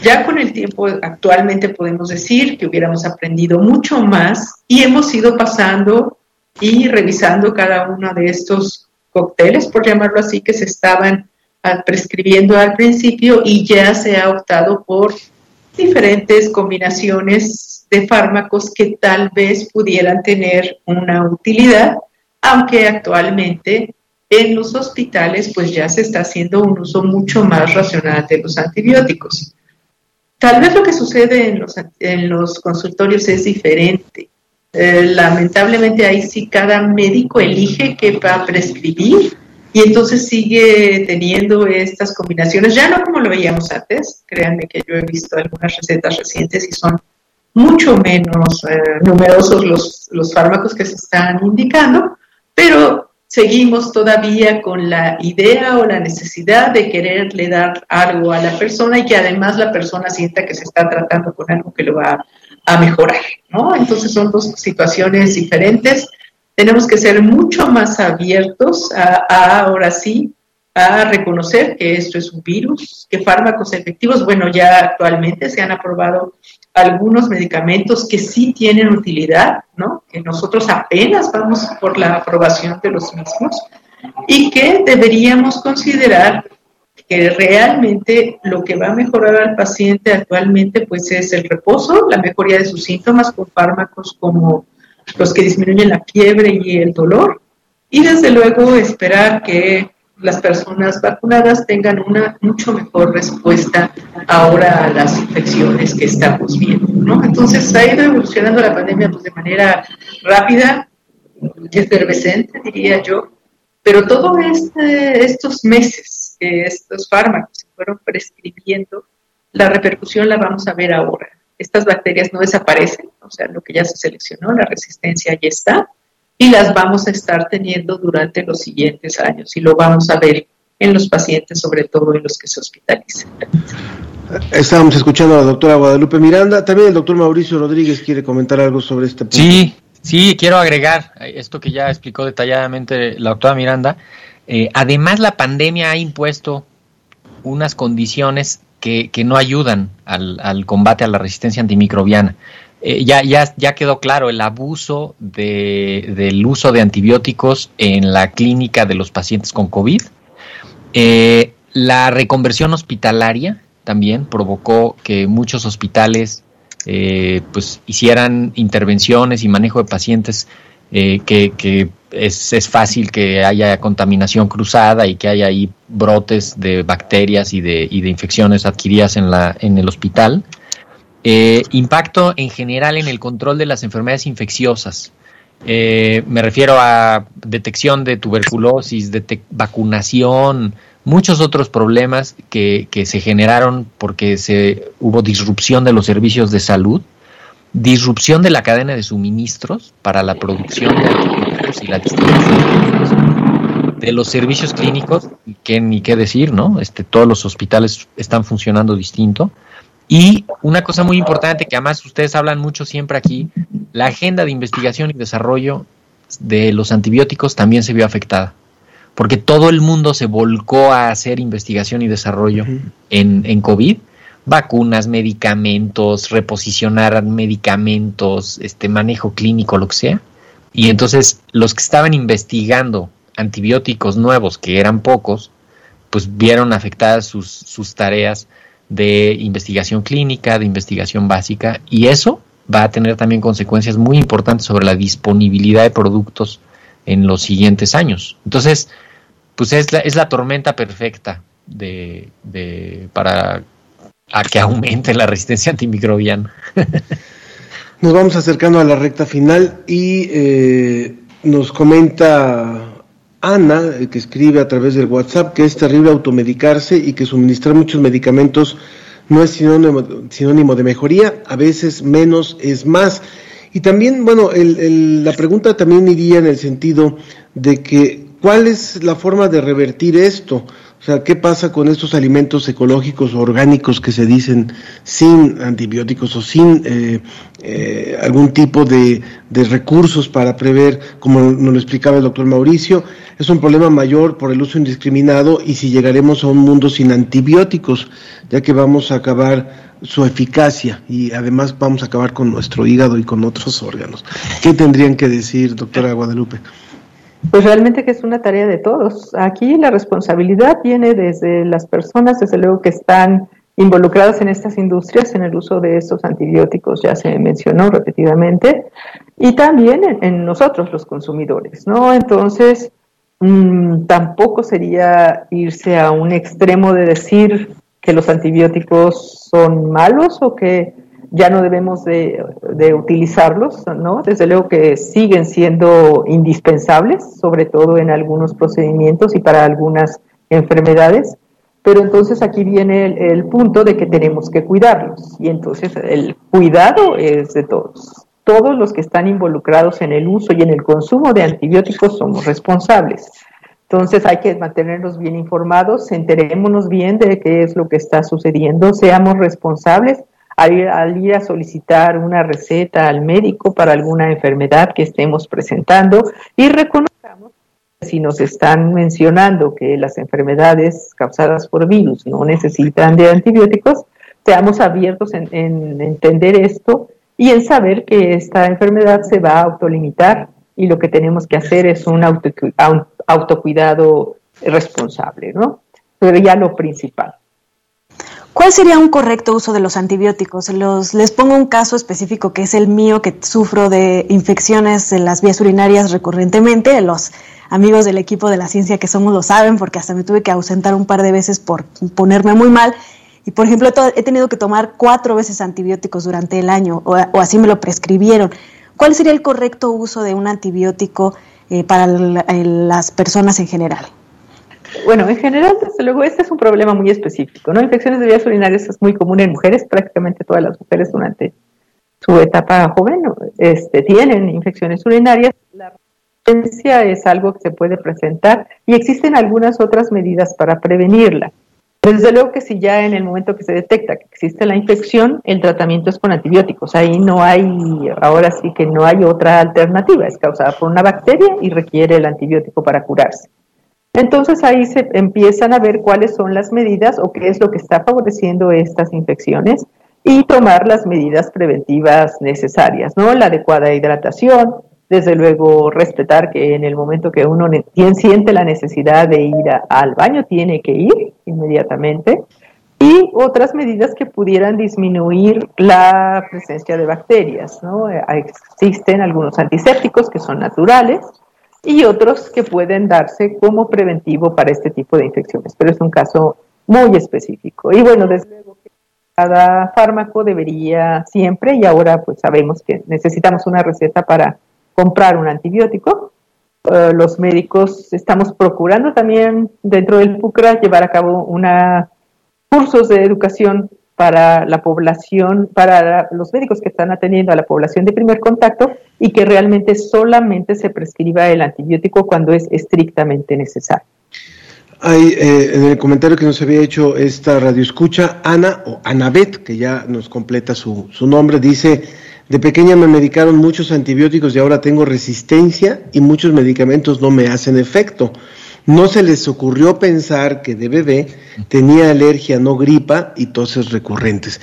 Ya con el tiempo actualmente podemos decir que hubiéramos aprendido mucho más y hemos ido pasando y revisando cada uno de estos cócteles, por llamarlo así, que se estaban prescribiendo al principio y ya se ha optado por diferentes combinaciones de fármacos que tal vez pudieran tener una utilidad, aunque actualmente en los hospitales pues ya se está haciendo un uso mucho más racional de los antibióticos. Tal vez lo que sucede en los, en los consultorios es diferente. Eh, lamentablemente ahí sí cada médico elige qué va a prescribir y entonces sigue teniendo estas combinaciones, ya no como lo veíamos antes, créanme que yo he visto algunas recetas recientes y son mucho menos eh, numerosos los, los fármacos que se están indicando, pero seguimos todavía con la idea o la necesidad de quererle dar algo a la persona y que además la persona sienta que se está tratando con algo que lo va a mejorar, ¿no? Entonces son dos situaciones diferentes tenemos que ser mucho más abiertos a, ahora sí a reconocer que esto es un virus, que fármacos efectivos, bueno, ya actualmente se han aprobado algunos medicamentos que sí tienen utilidad, ¿no? Que nosotros apenas vamos por la aprobación de los mismos y que deberíamos considerar que realmente lo que va a mejorar al paciente actualmente pues es el reposo, la mejoría de sus síntomas con fármacos como los que disminuyen la fiebre y el dolor. Y desde luego esperar que las personas vacunadas tengan una mucho mejor respuesta ahora a las infecciones que estamos viendo. ¿no? Entonces ha ido evolucionando la pandemia pues, de manera rápida, efervescente, diría yo, pero todos este, estos meses que estos fármacos se fueron prescribiendo, la repercusión la vamos a ver ahora estas bacterias no desaparecen, o sea, lo que ya se seleccionó, la resistencia ya está, y las vamos a estar teniendo durante los siguientes años y lo vamos a ver en los pacientes, sobre todo en los que se hospitalizan. Estábamos escuchando a la doctora Guadalupe Miranda, también el doctor Mauricio Rodríguez quiere comentar algo sobre este punto. Sí, sí, quiero agregar esto que ya explicó detalladamente la doctora Miranda. Eh, además, la pandemia ha impuesto unas condiciones que, no ayudan al, combate a la resistencia antimicrobiana. Eh, ya, ya, ya quedó claro el abuso del uso de antibióticos en la clínica de los pacientes con COVID. Eh, la reconversión hospitalaria también provocó que muchos hospitales eh, pues hicieran intervenciones y manejo de pacientes eh, que, es, es, fácil que haya contaminación cruzada y que haya ahí brotes de bacterias y de, y de infecciones adquiridas en, la, en el hospital. Eh, impacto en general en el control de las enfermedades infecciosas. Eh, me refiero a detección de tuberculosis, vacunación, muchos otros problemas que, que, se generaron porque se, hubo disrupción de los servicios de salud, disrupción de la cadena de suministros para la producción de antibióticos y la distribución de los servicios clínicos, que ni qué decir, ¿no? Este, todos los hospitales están funcionando distinto. Y una cosa muy importante que además ustedes hablan mucho siempre aquí, la agenda de investigación y desarrollo de los antibióticos también se vio afectada, porque todo el mundo se volcó a hacer investigación y desarrollo en, en COVID, vacunas, medicamentos, reposicionar medicamentos, este manejo clínico, lo que sea. Y entonces los que estaban investigando antibióticos nuevos, que eran pocos, pues vieron afectadas sus, sus tareas de investigación clínica, de investigación básica, y eso va a tener también consecuencias muy importantes sobre la disponibilidad de productos en los siguientes años. Entonces, pues es la, es la tormenta perfecta de, de, para a que aumente la resistencia antimicrobiana. Nos vamos acercando a la recta final y eh, nos comenta Ana, eh, que escribe a través del WhatsApp, que es terrible automedicarse y que suministrar muchos medicamentos no es sinónimo, de mejoría, a veces menos es más. Y también, bueno, la pregunta también iría en el sentido de que, ¿cuál es la forma de revertir esto? O sea, ¿qué pasa con estos alimentos ecológicos o orgánicos que se dicen sin antibióticos o sin eh, eh, algún tipo de, de, recursos para prever, como nos lo explicaba el doctor Mauricio? Es un problema mayor por el uso indiscriminado y si llegaremos a un mundo sin antibióticos, ya que vamos a acabar su eficacia y además vamos a acabar con nuestro hígado y con otros órganos. ¿Qué tendrían que decir, doctora Guadalupe? Pues realmente que es una tarea de todos. Aquí la responsabilidad viene desde las personas, desde luego que están involucradas en estas industrias, en el uso de estos antibióticos, ya se mencionó repetidamente, y también en, nosotros los consumidores, ¿no? Entonces, mmm, tampoco sería irse a un extremo de decir que los antibióticos son malos o que ya no debemos de, utilizarlos, ¿no? Desde luego que siguen siendo indispensables, sobre todo en algunos procedimientos y para algunas enfermedades, pero entonces aquí viene el, el, punto de que tenemos que cuidarlos y entonces el cuidado es de todos. Todos los que están involucrados en el uso y en el consumo de antibióticos somos responsables. Entonces hay que mantenernos bien informados, enterémonos bien de qué es lo que está sucediendo, seamos responsables al ir, a solicitar una receta al médico para alguna enfermedad que estemos presentando y reconozcamos si nos están mencionando que las enfermedades causadas por virus no necesitan de antibióticos, seamos abiertos en, entender esto y en saber que esta enfermedad se va a autolimitar y lo que tenemos que hacer es un autocuidado responsable, ¿no? Pero ya lo principal. ¿Cuál sería un correcto uso de los antibióticos? Los, les pongo un caso específico que es el mío, que sufro de infecciones en las vías urinarias recurrentemente. Los amigos del equipo de la ciencia que somos lo saben, porque hasta me tuve que ausentar un par de veces por ponerme muy mal. Y por ejemplo, he tenido que tomar cuatro veces antibióticos durante el año, o, así me lo prescribieron. ¿Cuál sería el correcto uso de un antibiótico eh, para las personas en general? Bueno, en general, desde luego, este es un problema muy específico, ¿no? Infecciones de vías urinarias es muy común en mujeres, prácticamente todas las mujeres durante su etapa joven este, tienen infecciones urinarias. La resistencia es algo que se puede presentar y existen algunas otras medidas para prevenirla. Desde luego que si ya en el momento que se detecta que existe la infección, el tratamiento es con antibióticos. Ahí no hay, ahora sí que no hay otra alternativa. Es causada por una bacteria y requiere el antibiótico para curarse. Entonces ahí se empiezan a ver cuáles son las medidas o qué es lo que está favoreciendo estas infecciones y tomar las medidas preventivas necesarias, ¿no? La adecuada hidratación, desde luego respetar que en el momento que uno siente la necesidad de ir al baño, tiene que ir inmediatamente. y otras medidas que pudieran disminuir la presencia de bacterias. ¿no? Eh, existen algunos antisépticos que son naturales y otros que pueden darse como preventivo para este tipo de infecciones, pero es un caso muy específico. Y bueno, desde luego que cada fármaco debería siempre, y ahora pues sabemos que necesitamos una receta para comprar un antibiótico, eh, los médicos estamos procurando también dentro del PUCRA llevar a cabo una cursos de educación para la población, para los médicos que están atendiendo a la población de primer contacto y que realmente solamente se prescriba el antibiótico cuando es estrictamente necesario. Hay eh, en el comentario que nos había hecho esta radio escucha, Ana o Anabet, que ya nos completa su, su nombre, dice, de pequeña me medicaron muchos antibióticos y ahora tengo resistencia y muchos medicamentos no me hacen efecto. No se les ocurrió pensar que de bebé tenía alergia, no gripa y toses recurrentes.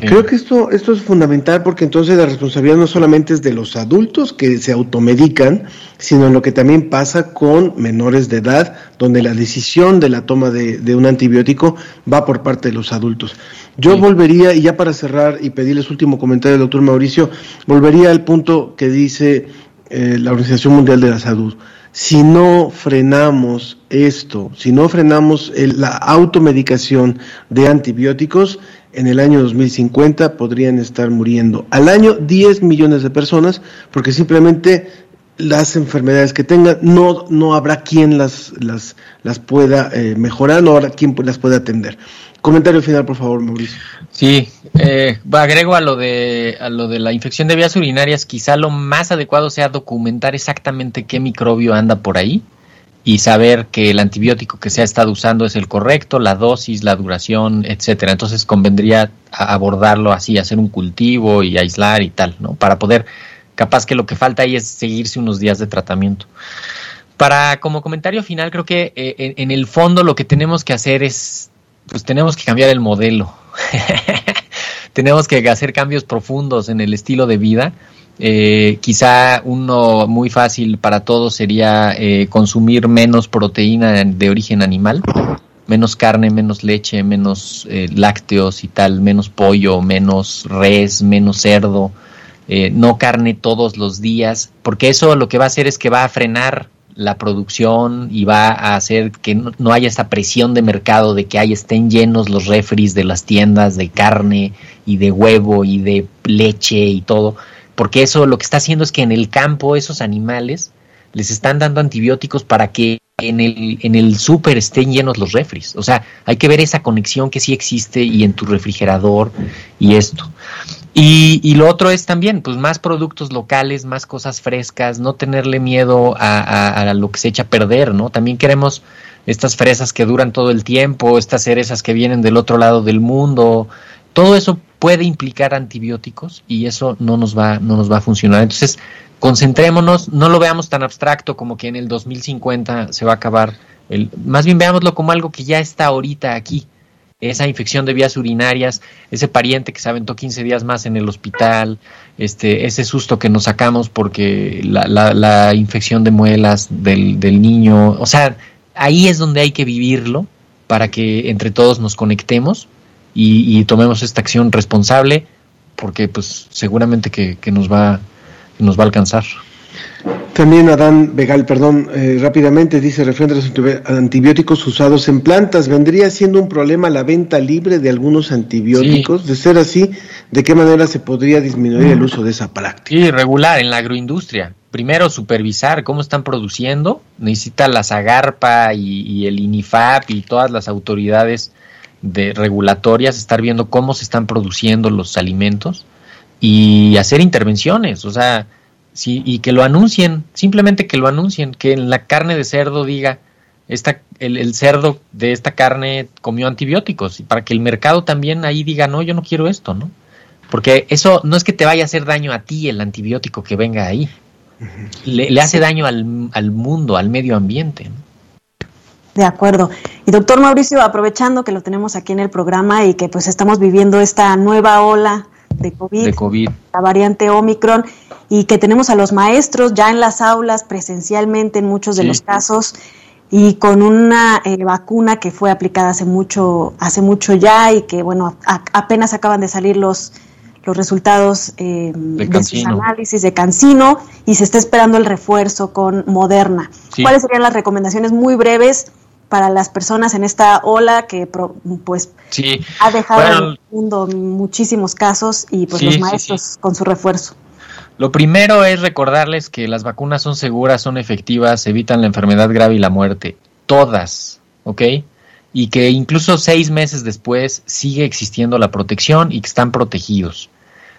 Creo que esto, esto es fundamental porque entonces la responsabilidad no solamente es de los adultos que se automedican, sino lo que también pasa con menores de edad, donde la decisión de la toma de, un antibiótico va por parte de los adultos. Yo volvería, y ya para cerrar y pedirles último comentario al doctor Mauricio, volvería al punto que dice eh, la Organización Mundial de la Salud si no frenamos esto, si no frenamos la automedicación de antibióticos, en el año 2050 podrían estar muriendo al año 10 millones de personas porque simplemente las enfermedades que tengan no, no habrá quien las, las, las pueda eh, mejorar, no habrá quien las pueda atender. Comentario final, por favor, Mauricio. Sí, eh, agrego a lo de a lo de la infección de vías urinarias, quizá lo más adecuado sea documentar exactamente qué microbio anda por ahí y saber que el antibiótico que se ha estado usando es el correcto, la dosis, la duración, etcétera. Entonces convendría abordarlo así, hacer un cultivo y aislar y tal, ¿no? Para poder, capaz que lo que falta ahí es seguirse unos días de tratamiento. Para como comentario final, creo que eh, en el fondo lo que tenemos que hacer es pues tenemos que cambiar el modelo. tenemos que hacer cambios profundos en el estilo de vida. Eh, quizá uno muy fácil para todos sería eh, consumir menos proteína de origen animal, menos carne, menos leche, menos eh, lácteos y tal, menos pollo, menos res, menos cerdo, no carne todos los días, porque eso lo que va a hacer es que va a frenar la producción y va a hacer que no, haya esa presión de mercado de que ahí estén llenos los refris de las tiendas de carne y de huevo y de leche y todo, porque eso lo que está haciendo es que en el campo esos animales les están dando antibióticos para que en el, en el súper estén llenos los refris. O sea, hay que ver esa conexión que sí existe y en tu refrigerador y esto. Y, y, lo otro es también, pues más productos locales, más cosas frescas, no tenerle miedo a, a, lo que se echa a perder, ¿no? También queremos estas fresas que duran todo el tiempo, estas cerezas que vienen del otro lado del mundo, todo eso puede implicar antibióticos y eso no nos va, no nos va a funcionar. Entonces, concentrémonos, no lo veamos tan abstracto como que en el 2050 se va a acabar, el, más bien veámoslo como algo que ya está ahorita aquí esa infección de vías urinarias, ese pariente que se aventó 15 días más en el hospital, este, ese susto que nos sacamos porque la, la, infección de muelas del, niño, o sea, ahí es donde hay que vivirlo para que entre todos nos conectemos y, tomemos esta acción responsable porque pues seguramente que, que nos va nos va a alcanzar. También Adán Vegal, perdón, eh, rápidamente dice, referente a los antibióticos usados en plantas, ¿vendría siendo un problema la venta libre de algunos antibióticos? De ser así, ¿de qué manera se podría disminuir el uso de esa práctica? Sí, regular en la agroindustria. Primero, supervisar cómo están produciendo. Necesita la Zagarpa y, el INIFAP y todas las autoridades de regulatorias estar viendo cómo se están produciendo los alimentos y hacer intervenciones. O sea, Sí, y que lo anuncien, simplemente que lo anuncien, que en la carne de cerdo diga, esta, el, cerdo de esta carne comió antibióticos, y para que el mercado también ahí diga, no, yo no quiero esto, ¿no? Porque eso no es que te vaya a hacer daño a ti el antibiótico que venga ahí, le, hace daño al, al, mundo, al medio ambiente. De acuerdo. Y doctor Mauricio, aprovechando que lo tenemos aquí en el programa y que pues estamos viviendo esta nueva ola de COVID, de COVID. la variante Omicron, y que tenemos a los maestros ya en las aulas presencialmente en muchos de los casos. y con una eh, vacuna que fue aplicada hace mucho, hace mucho ya y que bueno, apenas acaban de salir los, los resultados eh, de, sus análisis de Cancino y se está esperando el refuerzo con Moderna. ¿Cuáles serían las recomendaciones muy breves para las personas en esta ola que pues ha dejado en el mundo muchísimos casos y pues los maestros con su refuerzo? Lo primero es recordarles que las vacunas son seguras, son efectivas, evitan la enfermedad grave y la muerte. Todas, ¿ok? Y que incluso seis meses después sigue existiendo la protección y que están protegidos.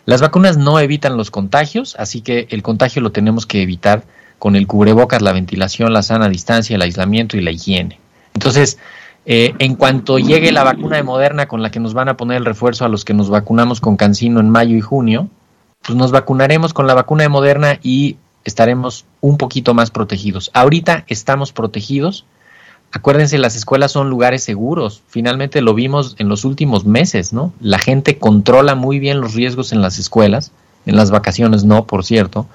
Las vacunas no evitan los contagios, así que el contagio lo tenemos que evitar con el cubrebocas, la ventilación, la sana distancia, el aislamiento y la higiene. Entonces, eh, en cuanto llegue la vacuna de Moderna con la que nos van a poner el refuerzo a los que nos vacunamos con Cancino en mayo y junio, pues nos vacunaremos con la vacuna de Moderna y estaremos un poquito más protegidos. Ahorita estamos protegidos. Acuérdense, las escuelas son lugares seguros. Finalmente lo vimos en los últimos meses, ¿no? La gente controla muy bien los riesgos en las escuelas, en las vacaciones no, por cierto.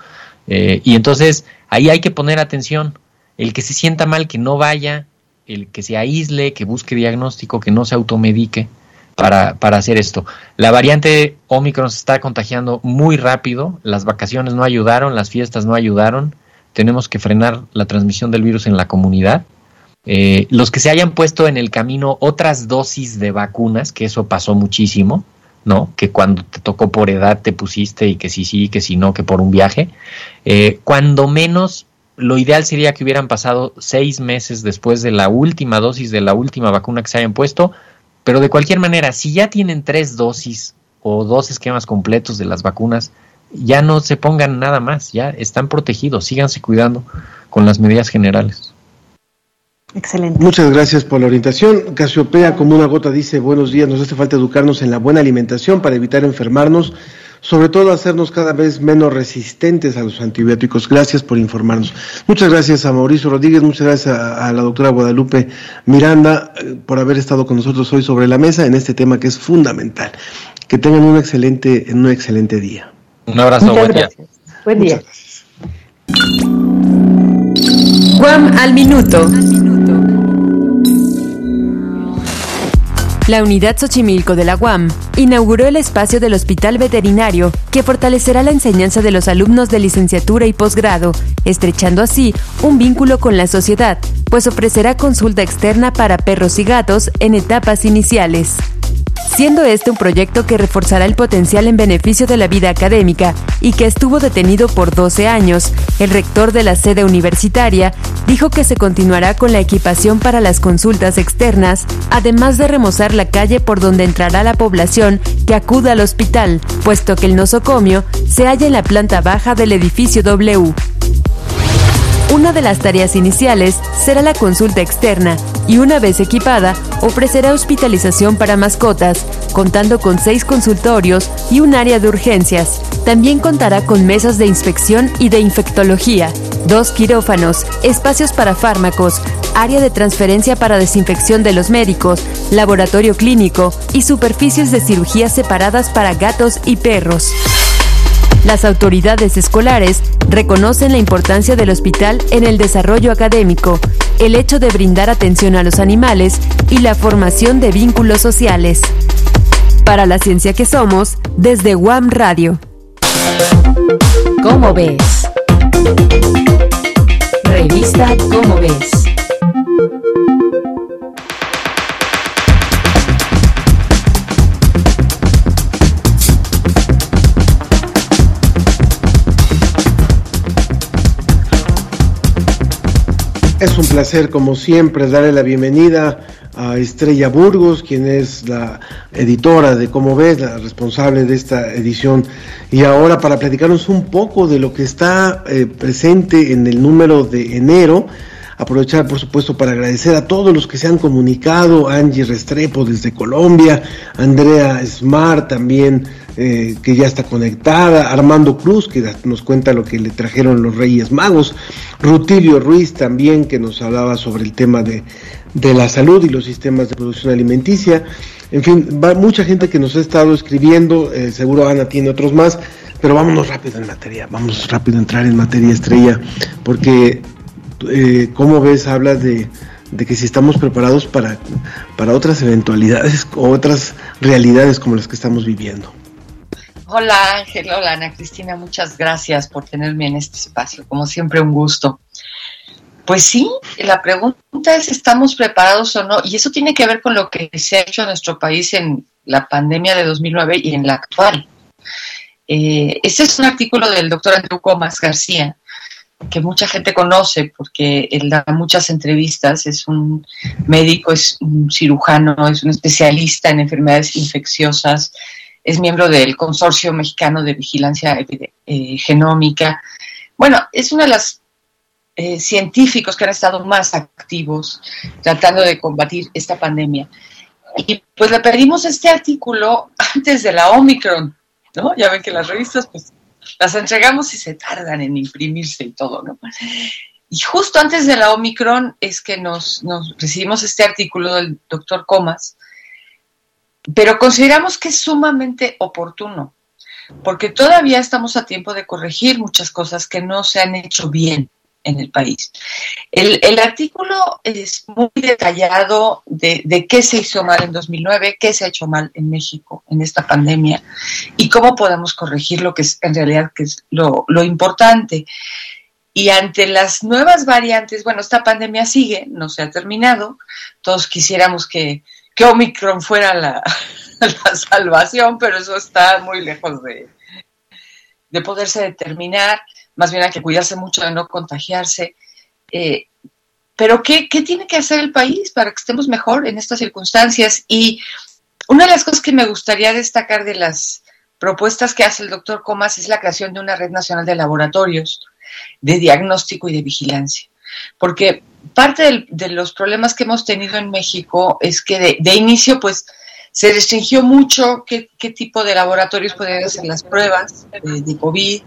Eh, y entonces ahí hay que poner atención. El que se sienta mal, que no vaya, el que se aísle, que busque diagnóstico, que no se automedique para, para hacer esto. La variante Omicron se está contagiando muy rápido, las vacaciones no ayudaron, las fiestas no ayudaron, tenemos que frenar la transmisión del virus en la comunidad. Eh, los que se hayan puesto en el camino otras dosis de vacunas, que eso pasó muchísimo, ¿no? Que cuando te tocó por edad te pusiste y que sí, sí, que si no, que por un viaje. Eh, cuando menos, lo ideal sería que hubieran pasado seis meses después de la última dosis de la última vacuna que se hayan puesto pero de cualquier manera, si ya tienen tres dosis o dos esquemas completos de las vacunas, ya no se pongan nada más, ya están protegidos, síganse cuidando con las medidas generales. Excelente. Muchas gracias por la orientación. Casiopea, como una gota, dice, buenos días, nos hace falta educarnos en la buena alimentación para evitar enfermarnos sobre todo hacernos cada vez menos resistentes a los antibióticos. Gracias por informarnos. Muchas gracias a Mauricio Rodríguez, muchas gracias a, la doctora Guadalupe Miranda eh, por haber estado con nosotros hoy sobre la mesa en este tema que es fundamental. Que tengan un excelente, un excelente día. Un abrazo, buen día. Buen día. Guam al minuto. La unidad Xochimilco de la UAM inauguró el espacio del Hospital Veterinario que fortalecerá la enseñanza de los alumnos de licenciatura y posgrado, estrechando así un vínculo con la sociedad, pues ofrecerá consulta externa para perros y gatos en etapas iniciales siendo este un proyecto que reforzará el potencial en beneficio de la vida académica y que estuvo detenido por 12 años. El rector de la sede universitaria dijo que se continuará con la equipación para las consultas externas, además de remozar la calle por donde entrará la población que acuda al hospital, puesto que el nosocomio se halla en la planta baja del edificio W. Una de las tareas iniciales será la consulta externa y una vez equipada ofrecerá hospitalización para mascotas, contando con seis consultorios y un área de urgencias. También contará con mesas de inspección y de infectología, dos quirófanos, espacios para fármacos, área de transferencia para desinfección de los médicos, laboratorio clínico y superficies de cirugía separadas para gatos y perros. Las autoridades escolares reconocen la importancia del hospital en el desarrollo académico, el hecho de brindar atención a los animales y la formación de vínculos sociales. Para la ciencia que somos, desde WAM Radio. ¿Cómo ves? Revista ¿Cómo ves? Es un placer, como siempre, darle la bienvenida a Estrella Burgos, quien es la editora de Cómo ves, la responsable de esta edición. Y ahora para platicarnos un poco de lo que está eh, presente en el número de enero, aprovechar por supuesto para agradecer a todos los que se han comunicado, Angie Restrepo desde Colombia, Andrea Smart también eh, que ya está conectada, Armando Cruz, que nos cuenta lo que le trajeron los Reyes Magos, Rutilio Ruiz también, que nos hablaba sobre el tema de, la salud y los sistemas de producción alimenticia. En fin, va mucha gente que nos ha estado escribiendo, eh, seguro Ana tiene otros más, pero vámonos rápido en materia, vamos rápido a entrar en materia estrella, porque eh, ¿cómo ves? Hablas de, que si estamos preparados para, para otras eventualidades o otras realidades como las que estamos viviendo. Hola Ángel, hola Ana Cristina, muchas gracias por tenerme en este espacio. Como siempre, un gusto. Pues sí, la pregunta es, ¿estamos preparados o no? Y eso tiene que ver con lo que se ha hecho en nuestro país en la pandemia de 2009 y en la actual. Eh, este es un artículo del doctor Andrew Comas García, que mucha gente conoce porque él da muchas entrevistas, es un médico, es un cirujano, es un especialista en enfermedades infecciosas, es miembro del Consorcio Mexicano de Vigilancia eh, Genómica. Bueno, es una de las eh, científicos que han estado más activos tratando de combatir esta pandemia. Y pues le pedimos este artículo antes de la Omicron, ¿no? Ya ven que las revistas pues las entregamos y se tardan en imprimirse y todo, ¿no? Y justo antes de la Omicron es que nos, nos recibimos este artículo del doctor Comas, pero consideramos que es sumamente oportuno, porque todavía estamos a tiempo de corregir muchas cosas que no se han hecho bien en el país. El, artículo es muy detallado de, qué se hizo mal en 2009, qué se ha hecho mal en México en esta pandemia y cómo podemos corregir lo que es en realidad que es lo, importante. Y ante las nuevas variantes, bueno, esta pandemia sigue, no se ha terminado. Todos quisiéramos que, que Omicron fuera la, la salvación, pero eso está muy lejos de, de poderse determinar más bien hay que cuidarse mucho de no contagiarse. Eh, pero ¿qué, tiene que hacer el país para que estemos mejor en estas circunstancias? Y una de las cosas que me gustaría destacar de las propuestas que hace el doctor Comas es la creación de una red nacional de laboratorios de diagnóstico y de vigilancia. Porque parte de los problemas que hemos tenido en México es que de, inicio, pues, se restringió mucho qué, tipo de laboratorios podían hacer las pruebas de COVID,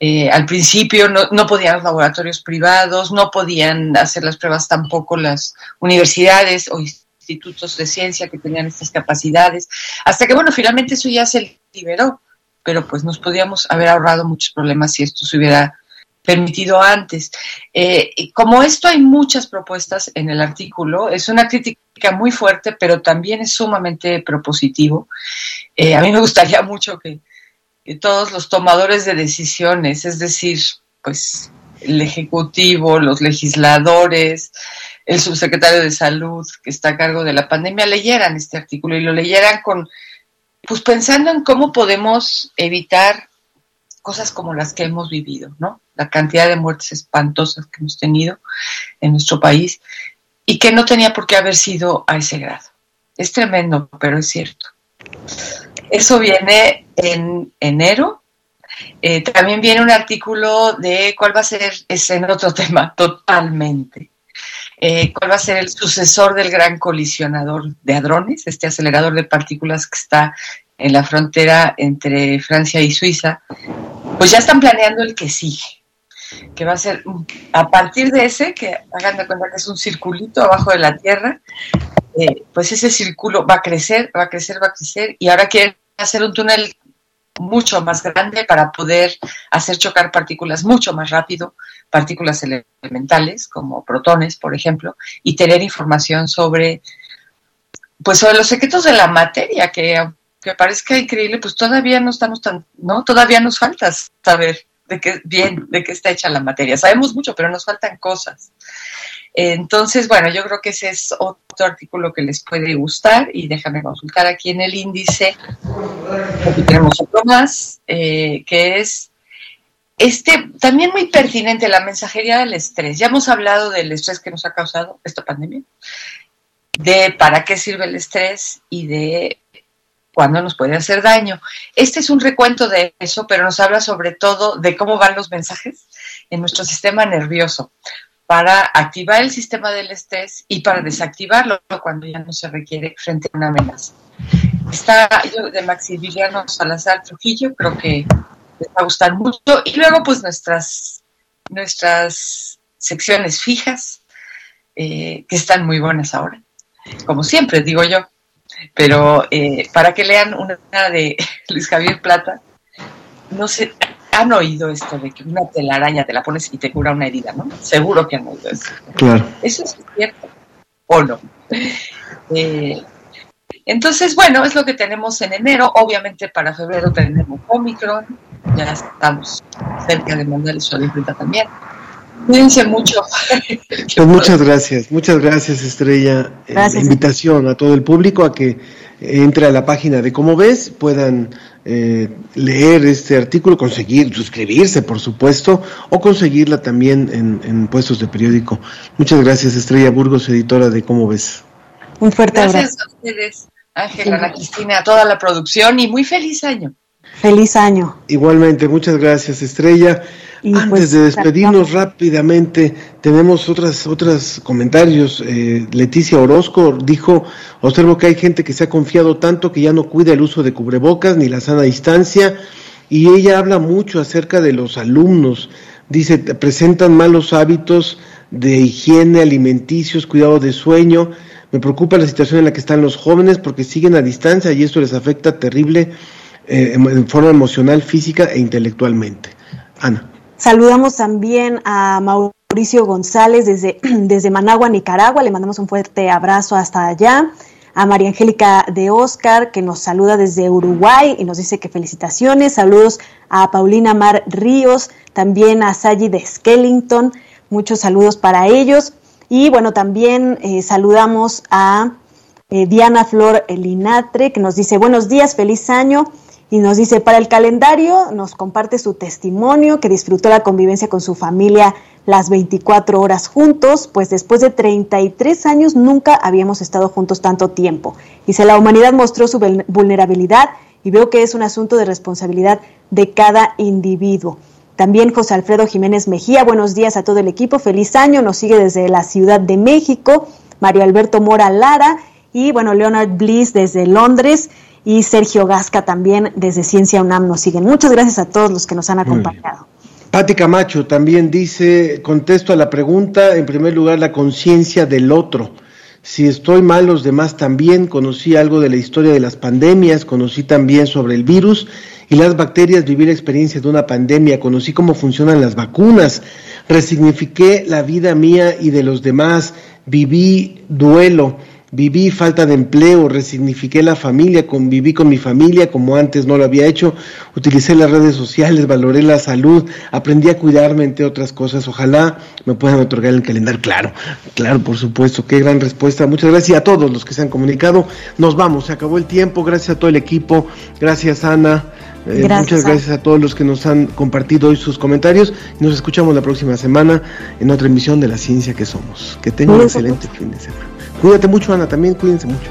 eh, al principio no, podían los laboratorios privados, no podían hacer las pruebas tampoco las universidades o institutos de ciencia que tenían estas capacidades, hasta que, bueno, finalmente eso ya se liberó, pero pues nos podíamos haber ahorrado muchos problemas si esto se hubiera permitido antes. Eh, como esto hay muchas propuestas en el artículo, es una crítica muy fuerte, pero también es sumamente propositivo. Eh, a mí me gustaría mucho que, todos los tomadores de decisiones, es decir, pues el Ejecutivo, los legisladores, el subsecretario de Salud que está a cargo de la pandemia, leyeran este artículo y lo leyeran con, pues pensando en cómo podemos evitar cosas como las que hemos vivido, ¿no? La cantidad de muertes espantosas que hemos tenido en nuestro país y que no tenía por qué haber sido a ese grado. Es tremendo, pero es cierto. Eso viene en enero. Eh, también viene un artículo de cuál va a ser, es en otro tema totalmente, eh, cuál va a ser el sucesor del gran colisionador de hadrones, este acelerador de partículas que está en la frontera entre Francia y Suiza. Pues ya están planeando el que sigue, que va a ser a partir de ese, que hagan de cuenta que es un circulito abajo de la Tierra, eh, pues ese círculo va a crecer, va a crecer, va a crecer, y ahora quieren hacer un túnel mucho más grande para poder hacer chocar partículas mucho más rápido, partículas elementales como protones, por ejemplo, y tener información sobre, pues sobre los secretos de la materia, que aunque parezca increíble, pues todavía no estamos tan, ¿no? Todavía nos falta saber de qué bien, de qué está hecha la materia. Sabemos mucho, pero nos faltan cosas. Entonces, bueno, yo creo que ese es otro artículo que les puede gustar y déjame consultar aquí en el índice. Aquí tenemos otro más, eh, que es este también muy pertinente, la mensajería del estrés. Ya hemos hablado del estrés que nos ha causado esta pandemia, de para qué sirve el estrés y de cuándo nos puede hacer daño. Este es un recuento de eso, pero nos habla sobre todo de cómo van los mensajes en nuestro sistema nervioso para activar el sistema del estrés y para desactivarlo cuando ya no se requiere frente a una amenaza. Está yo de Maximiliano Salazar Trujillo, creo que les va a gustar mucho. Y luego, pues, nuestras, nuestras secciones fijas, eh, que están muy buenas ahora, como siempre, digo yo. Pero eh, para que lean una de Luis Javier Plata, no sé, han oído esto de que una telaraña te la pones y te cura una herida, ¿no? Seguro que han oído eso. Claro. Eso es cierto, ¿o no? Eh, entonces, bueno, es lo que tenemos en enero. Obviamente para febrero tenemos Omicron. Ya estamos cerca de mandarle su alimenta también. Cuídense mucho. Pues muchas gracias, muchas gracias Estrella. Eh, Gracias. invitación a todo el público a que entre a la página de Cómo ves, puedan eh, leer este artículo, conseguir, suscribirse por supuesto, o conseguirla también en, en puestos de periódico. Muchas gracias Estrella Burgos, editora de Cómo ves. Un fuerte abrazo. Gracias a ustedes, Ángela, Ana Cristina, a toda la producción y muy feliz año. Feliz año. Igualmente, muchas gracias Estrella. Y Antes pues, de despedirnos rápidamente, tenemos otras otros comentarios. Eh, Leticia Orozco dijo, observo que hay gente que se ha confiado tanto que ya no cuida el uso de cubrebocas ni la sana distancia y ella habla mucho acerca de los alumnos. Dice, presentan malos hábitos de higiene, alimenticios, cuidado de sueño. Me preocupa la situación en la que están los jóvenes porque siguen a distancia y esto les afecta terrible eh, en forma emocional, física e intelectualmente. Ana. Saludamos también a Mauricio González desde, desde Managua, Nicaragua. Le mandamos un fuerte abrazo hasta allá. A María Angélica de Oscar, que nos saluda desde Uruguay y nos dice que felicitaciones. Saludos a Paulina Mar Ríos, también a Sayi de Skellington. Muchos saludos para ellos. Y bueno, también eh, saludamos a eh, Diana Flor Linatre, que nos dice buenos días, feliz año. Y nos dice, para el calendario, nos comparte su testimonio, que disfrutó la convivencia con su familia las 24 horas juntos, pues después de 33 años nunca habíamos estado juntos tanto tiempo. Dice, la humanidad mostró su vulnerabilidad y veo que es un asunto de responsabilidad de cada individuo. También José Alfredo Jiménez Mejía, buenos días a todo el equipo, feliz año, nos sigue desde la Ciudad de México, Mario Alberto Mora Lara y bueno, Leonard Bliss desde Londres y Sergio Gasca también desde Ciencia UNAM nos siguen. Muchas gracias a todos los que nos han acompañado. Pati Camacho también dice, contesto a la pregunta, en primer lugar, la conciencia del otro. Si estoy mal, los demás también. Conocí algo de la historia de las pandemias, conocí también sobre el virus y las bacterias, viví la experiencia de una pandemia, conocí cómo funcionan las vacunas, resignifiqué la vida mía y de los demás, viví duelo Viví falta de empleo, resignifiqué la familia, conviví con mi familia como antes no lo había hecho, utilicé las redes sociales, valoré la salud, aprendí a cuidarme entre otras cosas. Ojalá me puedan otorgar el calendario. Claro, claro, por supuesto, qué gran respuesta. Muchas gracias a todos los que se han comunicado. Nos vamos, se acabó el tiempo. Gracias a todo el equipo. Gracias, Ana. Eh, Gracias, muchas gracias a todos los que nos han compartido hoy sus comentarios. Nos escuchamos la próxima semana en otra emisión de La Ciencia que Somos. Que tengan un excelente fin de semana. Cuídate mucho, Ana, también cuídense mucho.